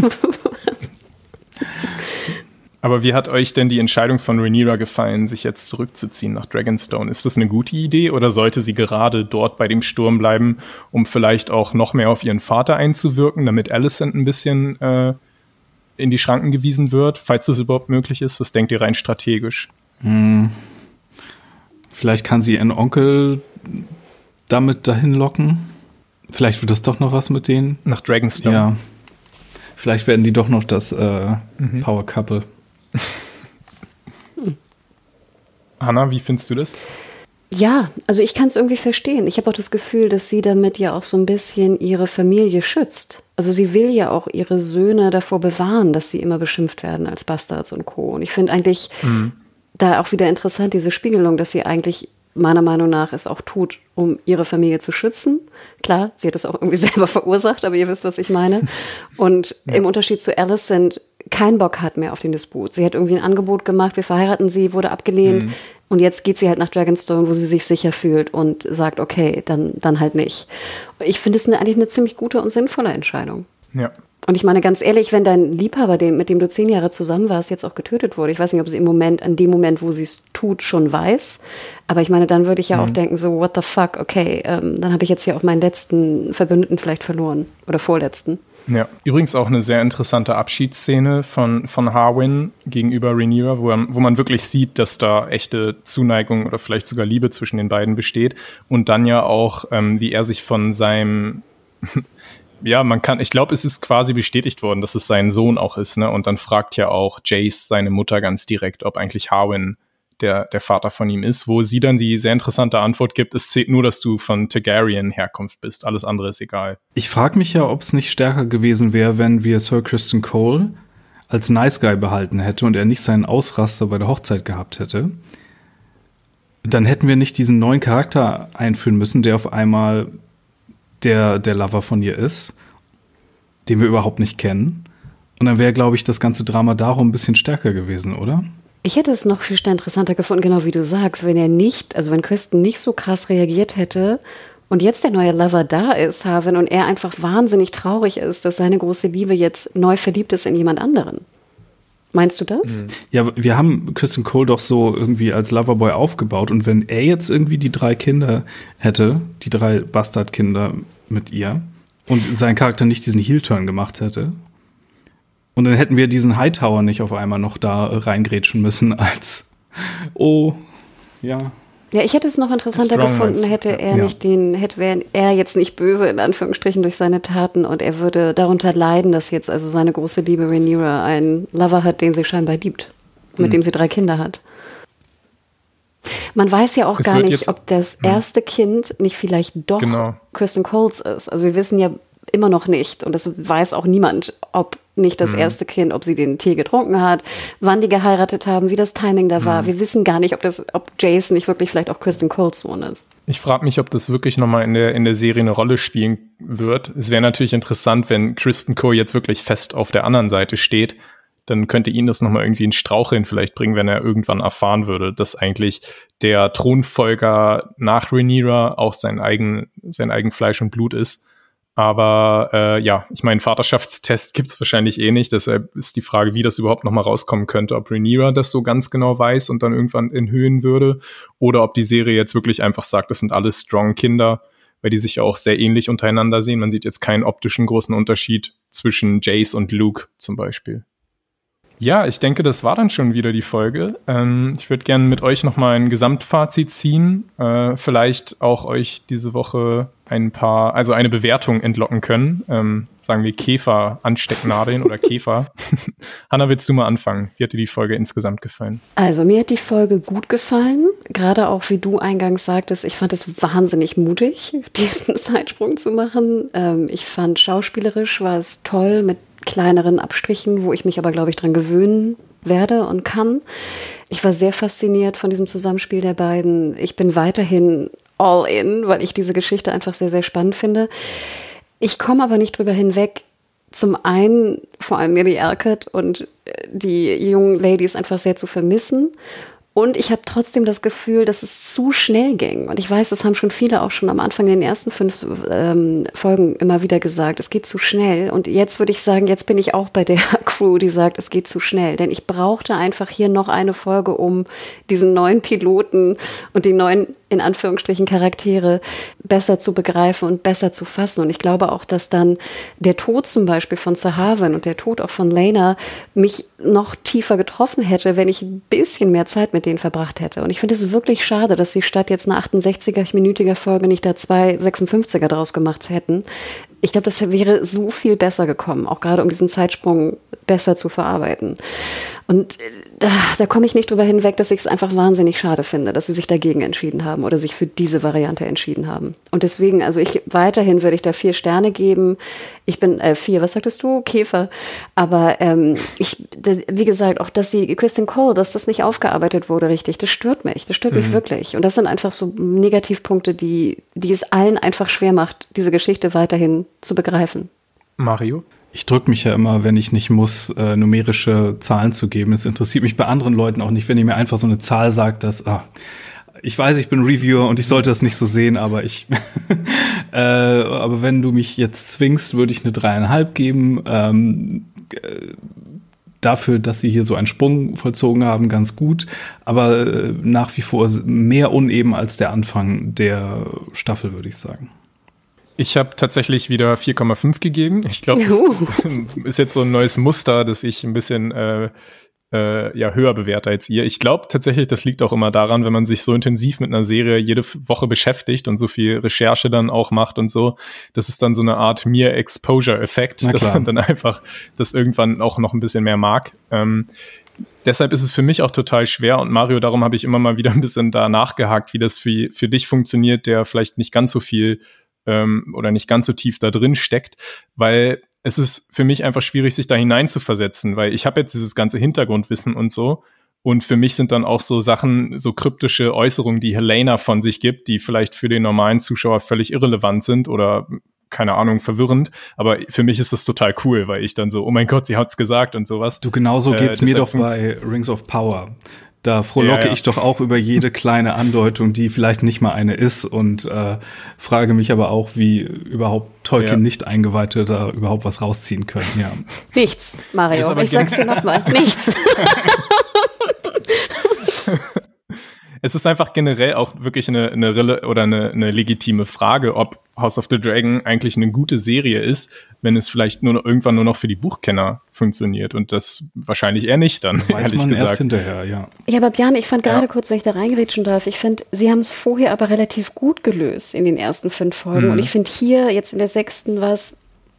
Aber wie hat euch denn die Entscheidung von Rhaenyra gefallen, sich jetzt zurückzuziehen nach Dragonstone? Ist das eine gute Idee oder sollte sie gerade dort bei dem Sturm bleiben, um vielleicht auch noch mehr auf ihren Vater einzuwirken, damit Alicent ein bisschen äh, in die Schranken gewiesen wird, falls das überhaupt möglich ist? Was denkt ihr rein strategisch? Hm. Vielleicht kann sie ihren Onkel damit dahin locken. Vielleicht wird das doch noch was mit denen. Nach Dragonstone. Ja. Vielleicht werden die doch noch das äh, mhm. Power Couple. [laughs] Hanna, wie findest du das? Ja, also ich kann es irgendwie verstehen. Ich habe auch das Gefühl, dass sie damit ja auch so ein bisschen ihre Familie schützt. Also sie will ja auch ihre Söhne davor bewahren, dass sie immer beschimpft werden als Bastards und Co. Und ich finde eigentlich mhm. da auch wieder interessant diese Spiegelung, dass sie eigentlich meiner Meinung nach es auch tut, um ihre Familie zu schützen. Klar, sie hat es auch irgendwie [laughs] selber verursacht, aber ihr wisst, was ich meine. Und ja. im Unterschied zu Alicent keinen Bock hat mehr auf den Disput. Sie hat irgendwie ein Angebot gemacht, wir verheiraten sie, wurde abgelehnt. Mhm. Und jetzt geht sie halt nach Dragonstone, wo sie sich sicher fühlt und sagt, okay, dann, dann halt nicht. Ich finde es eigentlich eine ziemlich gute und sinnvolle Entscheidung. Ja. Und ich meine ganz ehrlich, wenn dein Liebhaber, den, mit dem du zehn Jahre zusammen warst, jetzt auch getötet wurde, ich weiß nicht, ob sie im Moment, an dem Moment, wo sie es tut, schon weiß. Aber ich meine, dann würde ich ja mhm. auch denken, so, what the fuck, okay, ähm, dann habe ich jetzt hier auch meinen letzten Verbündeten vielleicht verloren oder vorletzten. Ja, übrigens auch eine sehr interessante Abschiedsszene von, von Harwin gegenüber Rhaenyra, wo, wo man wirklich sieht, dass da echte Zuneigung oder vielleicht sogar Liebe zwischen den beiden besteht. Und dann ja auch, ähm, wie er sich von seinem [laughs] ja, man kann, ich glaube, es ist quasi bestätigt worden, dass es sein Sohn auch ist, ne? Und dann fragt ja auch Jace seine Mutter ganz direkt, ob eigentlich Harwin der, der Vater von ihm ist, wo sie dann die sehr interessante Antwort gibt, es zählt nur, dass du von Targaryen Herkunft bist, alles andere ist egal. Ich frage mich ja, ob es nicht stärker gewesen wäre, wenn wir Sir Kristen Cole als Nice Guy behalten hätte und er nicht seinen Ausraster bei der Hochzeit gehabt hätte. Dann hätten wir nicht diesen neuen Charakter einführen müssen, der auf einmal der, der Lover von ihr ist, den wir überhaupt nicht kennen. Und dann wäre, glaube ich, das ganze Drama darum ein bisschen stärker gewesen, oder? Ich hätte es noch viel interessanter gefunden, genau wie du sagst, wenn er nicht, also wenn Kristen nicht so krass reagiert hätte und jetzt der neue Lover da ist, Harvin, und er einfach wahnsinnig traurig ist, dass seine große Liebe jetzt neu verliebt ist in jemand anderen. Meinst du das? Mhm. Ja, wir haben Kristen Cole doch so irgendwie als Loverboy aufgebaut und wenn er jetzt irgendwie die drei Kinder hätte, die drei Bastardkinder mit ihr und sein Charakter nicht diesen Heel-Turn gemacht hätte, und dann hätten wir diesen Hightower nicht auf einmal noch da reingrätschen müssen als, oh, ja, ja, ich hätte es noch interessanter gefunden, hätte er ja. nicht den, hätte wäre er jetzt nicht böse in Anführungsstrichen durch seine Taten und er würde darunter leiden, dass jetzt also seine große Liebe Rhaenyra einen Lover hat, den sie scheinbar liebt, mit mhm. dem sie drei Kinder hat. Man weiß ja auch es gar nicht, ob das mhm. erste Kind nicht vielleicht doch genau. Kristen Coles ist. Also wir wissen ja immer noch nicht und das weiß auch niemand, ob nicht das mhm. erste Kind, ob sie den Tee getrunken hat, wann die geheiratet haben, wie das Timing da war. Mhm. Wir wissen gar nicht, ob das, ob Jason nicht wirklich vielleicht auch Kristen Coles Sohn ist. Ich frage mich, ob das wirklich nochmal in der, in der Serie eine Rolle spielen wird. Es wäre natürlich interessant, wenn Kristen Cole jetzt wirklich fest auf der anderen Seite steht. Dann könnte ihn das nochmal irgendwie in Straucheln vielleicht bringen, wenn er irgendwann erfahren würde, dass eigentlich der Thronfolger nach Rhaenyra auch sein eigen, sein eigen Fleisch und Blut ist aber äh, ja, ich meine, Vaterschaftstest gibt's wahrscheinlich eh nicht. Deshalb ist die Frage, wie das überhaupt nochmal rauskommen könnte. Ob Rhaenyra das so ganz genau weiß und dann irgendwann enthüllen würde. Oder ob die Serie jetzt wirklich einfach sagt, das sind alles strong Kinder, weil die sich ja auch sehr ähnlich untereinander sehen. Man sieht jetzt keinen optischen großen Unterschied zwischen Jace und Luke zum Beispiel. Ja, ich denke, das war dann schon wieder die Folge. Ähm, ich würde gerne mit euch nochmal ein Gesamtfazit ziehen. Äh, vielleicht auch euch diese Woche ein paar, also eine Bewertung entlocken können. Ähm, sagen wir Käfer-Anstecknadeln oder Käfer. [laughs] Hanna, willst du mal anfangen? Wie hat dir die Folge insgesamt gefallen? Also mir hat die Folge gut gefallen. Gerade auch, wie du eingangs sagtest, ich fand es wahnsinnig mutig, [laughs] diesen Zeitsprung zu machen. Ähm, ich fand schauspielerisch war es toll mit kleineren Abstrichen, wo ich mich aber, glaube ich, dran gewöhnen werde und kann. Ich war sehr fasziniert von diesem Zusammenspiel der beiden. Ich bin weiterhin all in, weil ich diese Geschichte einfach sehr, sehr spannend finde. Ich komme aber nicht drüber hinweg, zum einen vor allem Millie Alcott und die jungen Ladies einfach sehr zu vermissen und ich habe trotzdem das Gefühl, dass es zu schnell ging. Und ich weiß, das haben schon viele auch schon am Anfang in den ersten fünf ähm, Folgen immer wieder gesagt, es geht zu schnell. Und jetzt würde ich sagen, jetzt bin ich auch bei der [laughs] Crew, die sagt, es geht zu schnell. Denn ich brauchte einfach hier noch eine Folge, um diesen neuen Piloten und die neuen in Anführungsstrichen Charaktere besser zu begreifen und besser zu fassen. Und ich glaube auch, dass dann der Tod zum Beispiel von Sahavan und der Tod auch von Lena mich noch tiefer getroffen hätte, wenn ich ein bisschen mehr Zeit mit denen verbracht hätte. Und ich finde es wirklich schade, dass sie statt jetzt einer 68er-minütiger Folge nicht da zwei 56er draus gemacht hätten. Ich glaube, das wäre so viel besser gekommen, auch gerade um diesen Zeitsprung besser zu verarbeiten. Und äh, da, da komme ich nicht drüber hinweg, dass ich es einfach wahnsinnig schade finde, dass sie sich dagegen entschieden haben oder sich für diese Variante entschieden haben. Und deswegen, also ich weiterhin würde ich da vier Sterne geben. Ich bin äh, vier, was sagtest du? Käfer. Aber ähm, ich, wie gesagt, auch dass sie Kristen Cole, dass das nicht aufgearbeitet wurde richtig, das stört mich. Das stört mhm. mich wirklich. Und das sind einfach so Negativpunkte, die, die es allen einfach schwer macht, diese Geschichte weiterhin zu begreifen. Mario? Ich drücke mich ja immer, wenn ich nicht muss, äh, numerische Zahlen zu geben. Es interessiert mich bei anderen Leuten auch nicht, wenn ihr mir einfach so eine Zahl sagt, dass, ah, ich weiß, ich bin Reviewer und ich sollte das nicht so sehen, aber ich, [laughs] äh, aber wenn du mich jetzt zwingst, würde ich eine dreieinhalb geben. Ähm, äh, dafür, dass sie hier so einen Sprung vollzogen haben, ganz gut, aber äh, nach wie vor mehr uneben als der Anfang der Staffel, würde ich sagen. Ich habe tatsächlich wieder 4,5 gegeben. Ich glaube, das [laughs] ist jetzt so ein neues Muster, dass ich ein bisschen äh, äh, ja höher bewerte als ihr. Ich glaube tatsächlich, das liegt auch immer daran, wenn man sich so intensiv mit einer Serie jede Woche beschäftigt und so viel Recherche dann auch macht und so, das ist dann so eine Art mir Exposure-Effekt, dass man dann einfach das irgendwann auch noch ein bisschen mehr mag. Ähm, deshalb ist es für mich auch total schwer und Mario, darum habe ich immer mal wieder ein bisschen da nachgehakt, wie das für, für dich funktioniert, der vielleicht nicht ganz so viel ähm, oder nicht ganz so tief da drin steckt, weil es ist für mich einfach schwierig, sich da hineinzuversetzen, weil ich habe jetzt dieses ganze Hintergrundwissen und so. Und für mich sind dann auch so Sachen, so kryptische Äußerungen, die Helena von sich gibt, die vielleicht für den normalen Zuschauer völlig irrelevant sind oder keine Ahnung, verwirrend. Aber für mich ist das total cool, weil ich dann so, oh mein Gott, sie hat's gesagt und sowas. Du, genauso geht's äh, mir doch bei Rings of Power. Da frohlocke ja, ja. ich doch auch über jede kleine Andeutung, die vielleicht nicht mal eine ist und äh, frage mich aber auch, wie überhaupt Tolkien-Nicht-Eingeweihte da überhaupt was rausziehen können. Ja. Nichts, Mario. Ich sag's dir nochmal. Nichts. [laughs] es ist einfach generell auch wirklich eine, eine Rille oder eine, eine legitime Frage, ob House of the Dragon eigentlich eine gute Serie ist, wenn es vielleicht nur noch, irgendwann nur noch für die Buchkenner funktioniert und das wahrscheinlich eher nicht dann, Weiß ehrlich man gesagt. Erst hinterher, ja. Ja, aber Björn, ich fand gerade ja. kurz, wenn ich da reingerätschen darf, ich finde, sie haben es vorher aber relativ gut gelöst in den ersten fünf Folgen mhm. und ich finde hier jetzt in der sechsten war es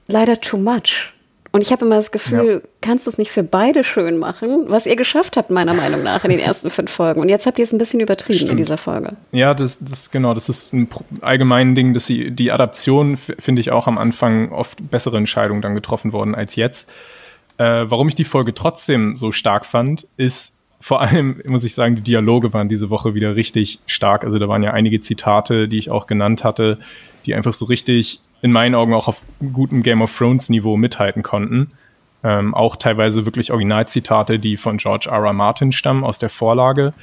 leider too much. Und ich habe immer das Gefühl, ja. kannst du es nicht für beide schön machen, was ihr geschafft habt, meiner Meinung nach, in den ersten fünf Folgen. Und jetzt habt ihr es ein bisschen übertrieben Stimmt. in dieser Folge. Ja, das, das genau, das ist ein allgemeines Ding, dass sie die Adaption, finde ich, auch am Anfang oft bessere Entscheidungen dann getroffen worden als jetzt. Äh, warum ich die Folge trotzdem so stark fand, ist vor allem, [laughs] muss ich sagen, die Dialoge waren diese Woche wieder richtig stark. Also da waren ja einige Zitate, die ich auch genannt hatte, die einfach so richtig in meinen Augen auch auf gutem Game of Thrones Niveau mithalten konnten. Ähm, auch teilweise wirklich Originalzitate, die von George R. R. Martin stammen aus der Vorlage.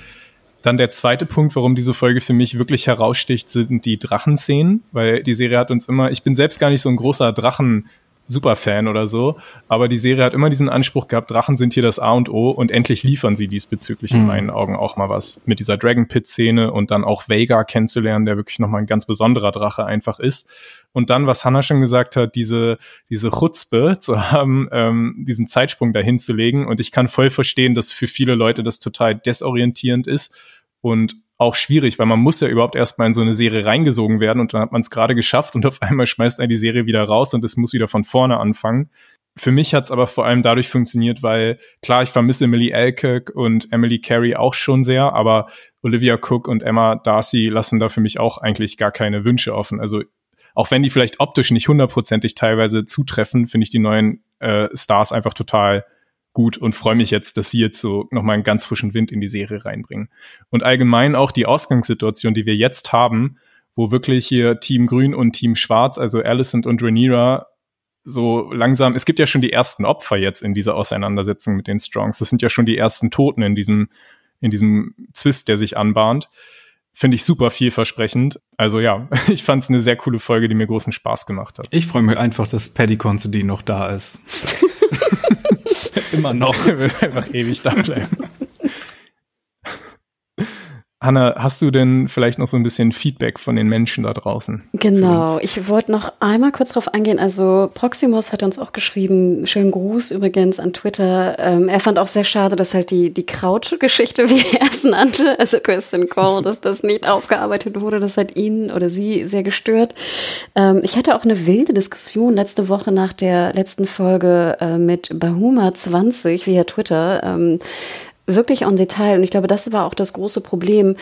Dann der zweite Punkt, warum diese Folge für mich wirklich heraussticht, sind die Drachenszenen, weil die Serie hat uns immer, ich bin selbst gar nicht so ein großer Drachen Superfan oder so. Aber die Serie hat immer diesen Anspruch gehabt, Drachen sind hier das A und O und endlich liefern sie diesbezüglich mhm. in meinen Augen auch mal was. Mit dieser Dragon Pit Szene und dann auch Vega kennenzulernen, der wirklich nochmal ein ganz besonderer Drache einfach ist. Und dann, was Hannah schon gesagt hat, diese, diese Chutzpe zu haben, ähm, diesen Zeitsprung dahin zu legen. Und ich kann voll verstehen, dass für viele Leute das total desorientierend ist und auch schwierig, weil man muss ja überhaupt erstmal in so eine Serie reingesogen werden und dann hat man es gerade geschafft und auf einmal schmeißt er die Serie wieder raus und es muss wieder von vorne anfangen. Für mich hat es aber vor allem dadurch funktioniert, weil klar, ich vermisse Millie Alcock und Emily Carey auch schon sehr, aber Olivia Cook und Emma Darcy lassen da für mich auch eigentlich gar keine Wünsche offen. Also auch wenn die vielleicht optisch nicht hundertprozentig teilweise zutreffen, finde ich die neuen äh, Stars einfach total gut und freue mich jetzt, dass sie jetzt so nochmal einen ganz frischen Wind in die Serie reinbringen. Und allgemein auch die Ausgangssituation, die wir jetzt haben, wo wirklich hier Team Grün und Team Schwarz, also Alicent und Rhaenyra, so langsam, es gibt ja schon die ersten Opfer jetzt in dieser Auseinandersetzung mit den Strongs. Das sind ja schon die ersten Toten in diesem, in diesem Zwist, der sich anbahnt. Finde ich super vielversprechend. Also ja, [laughs] ich fand es eine sehr coole Folge, die mir großen Spaß gemacht hat. Ich freue mich einfach, dass Paddy Considine noch da ist. [laughs] [laughs] Immer noch. Er wird einfach ewig da bleiben. Hanna, hast du denn vielleicht noch so ein bisschen Feedback von den Menschen da draußen? Genau, ich wollte noch einmal kurz darauf eingehen. Also Proximus hat uns auch geschrieben, schönen Gruß übrigens an Twitter. Ähm, er fand auch sehr schade, dass halt die, die Kraut-Geschichte, wie er es nannte, also Kristen Cole, dass das nicht aufgearbeitet wurde. Das hat ihn oder sie sehr gestört. Ähm, ich hatte auch eine wilde Diskussion letzte Woche nach der letzten Folge äh, mit Bahuma 20 via Twitter. Ähm, wirklich en Detail. Und ich glaube, das war auch das große Problem.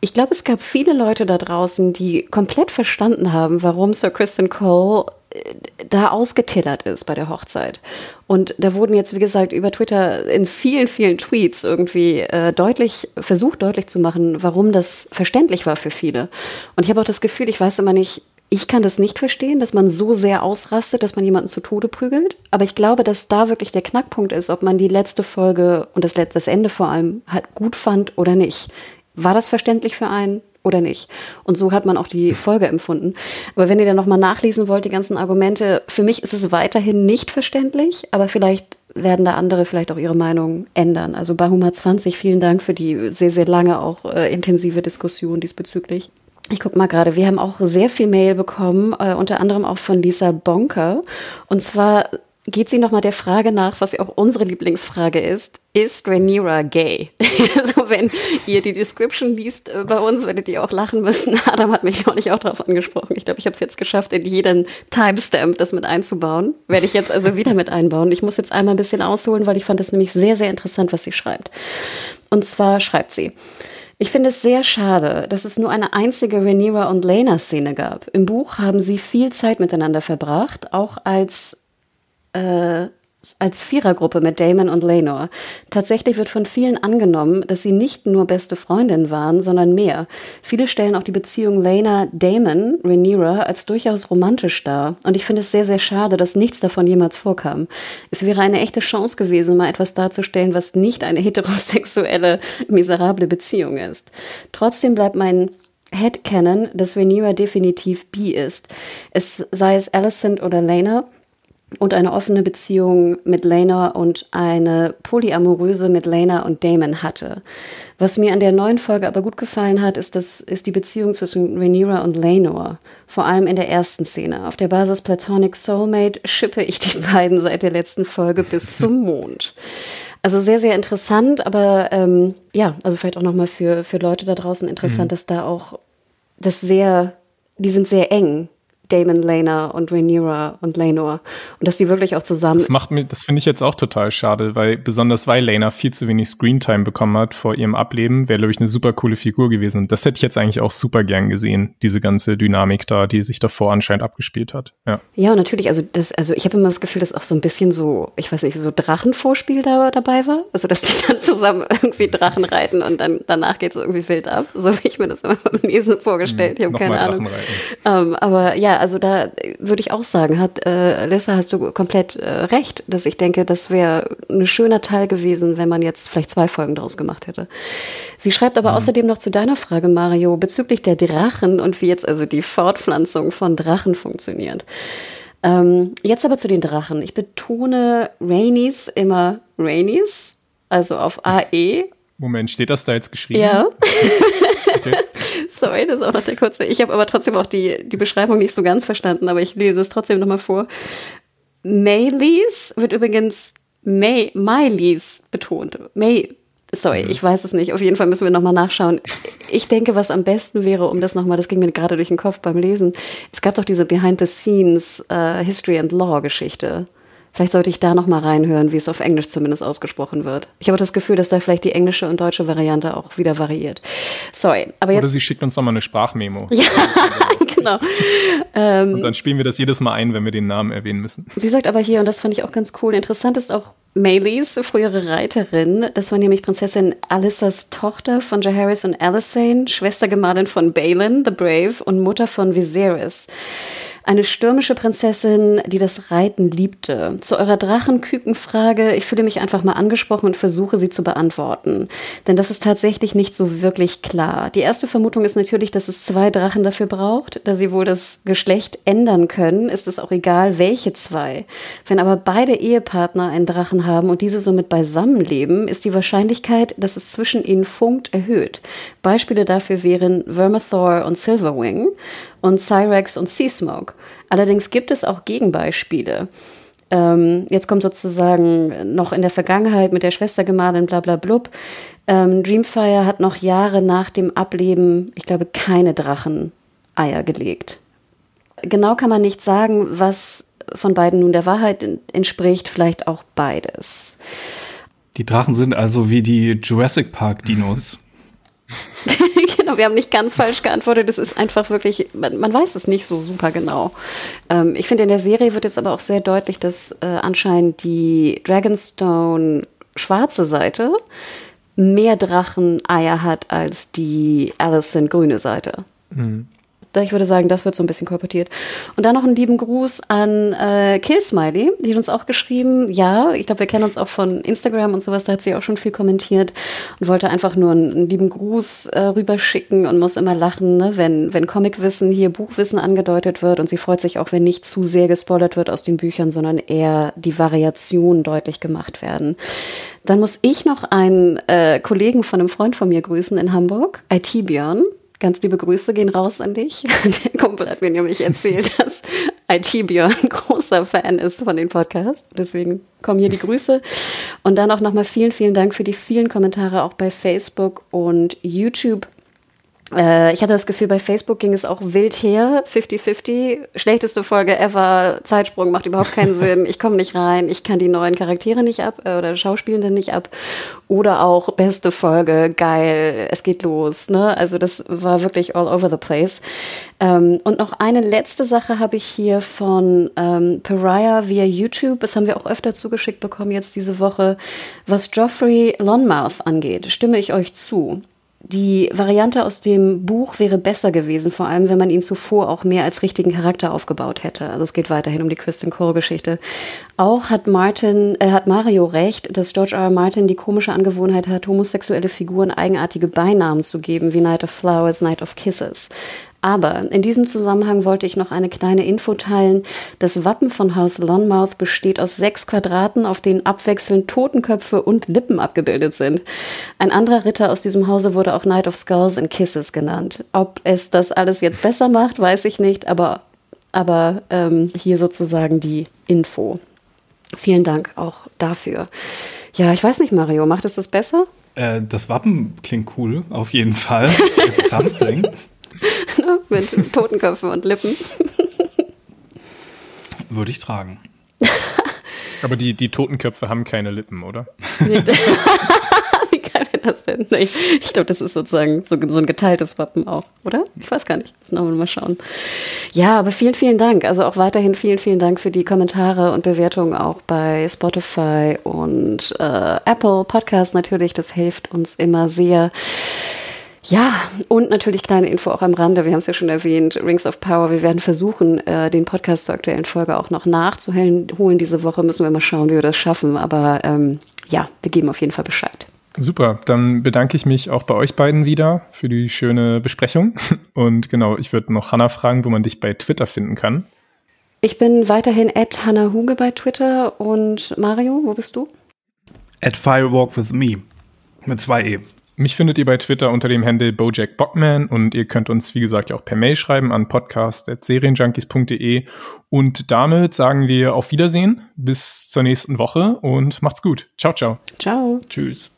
Ich glaube, es gab viele Leute da draußen, die komplett verstanden haben, warum Sir Kristen Cole äh, da ausgetillert ist bei der Hochzeit. Und da wurden jetzt, wie gesagt, über Twitter in vielen, vielen Tweets irgendwie äh, deutlich, versucht deutlich zu machen, warum das verständlich war für viele. Und ich habe auch das Gefühl, ich weiß immer nicht, ich kann das nicht verstehen, dass man so sehr ausrastet, dass man jemanden zu Tode prügelt. Aber ich glaube, dass da wirklich der Knackpunkt ist, ob man die letzte Folge und das, das Ende vor allem halt gut fand oder nicht. War das verständlich für einen? oder nicht. Und so hat man auch die Folge empfunden. Aber wenn ihr dann nochmal nachlesen wollt, die ganzen Argumente, für mich ist es weiterhin nicht verständlich, aber vielleicht werden da andere vielleicht auch ihre Meinung ändern. Also bei Hummer 20, vielen Dank für die sehr, sehr lange auch äh, intensive Diskussion diesbezüglich. Ich guck mal gerade, wir haben auch sehr viel Mail bekommen, äh, unter anderem auch von Lisa Bonker. Und zwar geht sie nochmal der Frage nach, was ja auch unsere Lieblingsfrage ist. Ist Rhaenyra gay? [laughs] also wenn ihr die Description liest äh, bei uns, werdet ihr auch lachen müssen. [laughs] Adam hat mich neulich auch darauf angesprochen. Ich glaube, ich habe es jetzt geschafft, in jeden Timestamp das mit einzubauen. Werde ich jetzt also wieder mit einbauen. Ich muss jetzt einmal ein bisschen ausholen, weil ich fand das nämlich sehr, sehr interessant, was sie schreibt. Und zwar schreibt sie, ich finde es sehr schade, dass es nur eine einzige Rhaenyra und Lena-Szene gab. Im Buch haben sie viel Zeit miteinander verbracht, auch als äh, als Vierergruppe mit Damon und Lenor. Tatsächlich wird von vielen angenommen, dass sie nicht nur beste Freundinnen waren, sondern mehr. Viele stellen auch die Beziehung Lena-Damon, Rhaenyra, als durchaus romantisch dar. Und ich finde es sehr, sehr schade, dass nichts davon jemals vorkam. Es wäre eine echte Chance gewesen, mal etwas darzustellen, was nicht eine heterosexuelle, miserable Beziehung ist. Trotzdem bleibt mein Headcanon, dass Rhaenyra definitiv bi ist. Es sei es Alicent oder Lena, und eine offene Beziehung mit Lena und eine polyamoröse mit Lena und Damon hatte. Was mir an der neuen Folge aber gut gefallen hat, ist, das, ist die Beziehung zwischen Rhaenyra und Lenor. Vor allem in der ersten Szene. Auf der Basis Platonic Soulmate schippe ich die beiden seit der letzten Folge bis zum [laughs] Mond. Also sehr, sehr interessant, aber ähm, ja, also vielleicht auch nochmal für, für Leute da draußen interessant, mhm. dass da auch das sehr, die sind sehr eng, Damon Lena und Rhaenyra und Lenor. Und dass die wirklich auch zusammen. Das macht mir, das finde ich jetzt auch total schade, weil besonders weil Lena viel zu wenig Screentime bekommen hat vor ihrem Ableben, wäre, glaube ich, eine super coole Figur gewesen. Und das hätte ich jetzt eigentlich auch super gern gesehen, diese ganze Dynamik da, die sich davor anscheinend abgespielt hat. Ja, ja natürlich, also das, also ich habe immer das Gefühl, dass auch so ein bisschen so, ich weiß nicht, so Drachenvorspiel da dabei war. Also dass die [laughs] dann zusammen irgendwie Drachen reiten und dann danach geht es irgendwie wild ab. So wie ich mir das immer beim Lesen vorgestellt. Ich habe keine Ahnung. Ähm, aber ja, also da würde ich auch sagen, hat äh, Lissa, hast du komplett äh, recht, dass ich denke, das wäre ein schöner Teil gewesen, wenn man jetzt vielleicht zwei Folgen daraus gemacht hätte. Sie schreibt aber mhm. außerdem noch zu deiner Frage, Mario, bezüglich der Drachen und wie jetzt also die Fortpflanzung von Drachen funktioniert. Ähm, jetzt aber zu den Drachen. Ich betone Rainies immer Rainies, also auf AE. Moment, steht das da jetzt geschrieben? Ja. okay. [laughs] Sorry, das ist auch noch der kurze. Ich habe aber trotzdem auch die, die Beschreibung nicht so ganz verstanden, aber ich lese es trotzdem nochmal vor. Maylees wird übrigens May, Mylees betont. May, sorry, mhm. ich weiß es nicht. Auf jeden Fall müssen wir nochmal nachschauen. Ich denke, was am besten wäre, um das nochmal, das ging mir gerade durch den Kopf beim Lesen. Es gab doch diese Behind-the-Scenes uh, History and Law-Geschichte. Vielleicht sollte ich da noch mal reinhören, wie es auf Englisch zumindest ausgesprochen wird. Ich habe das Gefühl, dass da vielleicht die englische und deutsche Variante auch wieder variiert. Sorry, aber jetzt. Oder sie schickt uns noch mal eine Sprachmemo. Ja, [laughs] genau. Ähm, und dann spielen wir das jedes Mal ein, wenn wir den Namen erwähnen müssen. Sie sagt aber hier, und das fand ich auch ganz cool, interessant ist auch Maylis, frühere Reiterin. Das war nämlich Prinzessin Alissas Tochter von Jaehaerys und Alysanne, Schwestergemahlin von Balin the Brave und Mutter von Viserys. Eine stürmische Prinzessin, die das Reiten liebte. Zu eurer Drachenkükenfrage, ich fühle mich einfach mal angesprochen und versuche sie zu beantworten. Denn das ist tatsächlich nicht so wirklich klar. Die erste Vermutung ist natürlich, dass es zwei Drachen dafür braucht. Da sie wohl das Geschlecht ändern können, ist es auch egal, welche zwei. Wenn aber beide Ehepartner einen Drachen haben und diese somit beisammen leben, ist die Wahrscheinlichkeit, dass es zwischen ihnen funkt, erhöht. Beispiele dafür wären Vermithor und Silverwing und Cyrex und Seasmoke. Allerdings gibt es auch Gegenbeispiele. Ähm, jetzt kommt sozusagen noch in der Vergangenheit mit der Schwestergemahlin bla bla blub. Ähm, Dreamfire hat noch Jahre nach dem Ableben, ich glaube, keine Dracheneier gelegt. Genau kann man nicht sagen, was von beiden nun der Wahrheit entspricht, vielleicht auch beides. Die Drachen sind also wie die Jurassic Park Dinos. [laughs] [laughs] genau, wir haben nicht ganz falsch geantwortet. Es ist einfach wirklich, man, man, weiß es nicht so super genau. Ähm, ich finde, in der Serie wird jetzt aber auch sehr deutlich, dass äh, anscheinend die Dragonstone schwarze Seite mehr Dracheneier hat als die Allison grüne Seite. Mhm. Ich würde sagen, das wird so ein bisschen kolportiert. Und dann noch einen lieben Gruß an äh, Killsmiley, die hat uns auch geschrieben, ja, ich glaube, wir kennen uns auch von Instagram und sowas, da hat sie auch schon viel kommentiert und wollte einfach nur einen, einen lieben Gruß äh, rüberschicken und muss immer lachen, ne, wenn, wenn Comicwissen hier Buchwissen angedeutet wird und sie freut sich auch, wenn nicht zu sehr gespoilert wird aus den Büchern, sondern eher die Variationen deutlich gemacht werden. Dann muss ich noch einen äh, Kollegen von einem Freund von mir grüßen in Hamburg, IT Björn. Ganz liebe Grüße gehen raus an dich. [laughs] Der Kumpel hat mir nämlich erzählt, [laughs] dass IT Björn großer Fan ist von den Podcasts. Deswegen kommen hier die Grüße. Und dann auch nochmal vielen, vielen Dank für die vielen Kommentare auch bei Facebook und YouTube ich hatte das Gefühl, bei Facebook ging es auch wild her, 50-50. Schlechteste Folge ever, Zeitsprung macht überhaupt keinen [laughs] Sinn, ich komme nicht rein, ich kann die neuen Charaktere nicht ab äh, oder Schauspielenden nicht ab. Oder auch beste Folge, geil, es geht los. Ne? Also das war wirklich all over the place. Ähm, und noch eine letzte Sache habe ich hier von ähm, Pariah via YouTube. Das haben wir auch öfter zugeschickt bekommen jetzt diese Woche. Was Geoffrey Lonmouth angeht, stimme ich euch zu. Die Variante aus dem Buch wäre besser gewesen, vor allem wenn man ihn zuvor auch mehr als richtigen Charakter aufgebaut hätte. Also es geht weiterhin um die Kristen Cole-Geschichte. Auch hat Martin, äh, hat Mario recht, dass George R. R. Martin die komische Angewohnheit hat, homosexuelle Figuren eigenartige Beinamen zu geben, wie Night of Flowers, Night of Kisses. Aber in diesem Zusammenhang wollte ich noch eine kleine Info teilen. Das Wappen von Haus Lonmouth besteht aus sechs Quadraten, auf denen abwechselnd Totenköpfe und Lippen abgebildet sind. Ein anderer Ritter aus diesem Hause wurde auch Knight of Skulls and Kisses genannt. Ob es das alles jetzt besser macht, weiß ich nicht, aber, aber ähm, hier sozusagen die Info. Vielen Dank auch dafür. Ja, ich weiß nicht, Mario, macht es das besser? Äh, das Wappen klingt cool, auf jeden Fall. [laughs] It's something. [laughs] Ne, mit Totenköpfen und Lippen. Würde ich tragen. [laughs] Aber die, die Totenköpfe haben keine Lippen, oder? [laughs] Wie geil wäre das denn? Nee, ich glaube, das ist sozusagen so, so, ein geteiltes Wappen auch, oder? Ich weiß gar nicht. Müssen wir mal schauen. Ja, aber vielen, vielen Dank. Also auch weiterhin vielen, vielen Dank für die Kommentare und Bewertungen auch bei Spotify und äh, Apple Podcast natürlich. Das hilft uns immer sehr. Ja, und natürlich kleine Info auch am Rande. Wir haben es ja schon erwähnt, Rings of Power. Wir werden versuchen, äh, den Podcast zur aktuellen Folge auch noch nachzuholen. Diese Woche müssen wir mal schauen, wie wir das schaffen. Aber ähm, ja, wir geben auf jeden Fall Bescheid. Super, dann bedanke ich mich auch bei euch beiden wieder für die schöne Besprechung. [laughs] Und genau, ich würde noch Hanna fragen, wo man dich bei Twitter finden kann. Ich bin weiterhin at Hanna Huge bei Twitter. Und Mario, wo bist du? At Firewalk with me. Mit zwei E. Mich findet ihr bei Twitter unter dem Handle Bojack Bockman und ihr könnt uns, wie gesagt, ja auch per Mail schreiben an podcast.serienjunkies.de. Und damit sagen wir auf Wiedersehen, bis zur nächsten Woche und macht's gut. Ciao, ciao. Ciao. Tschüss.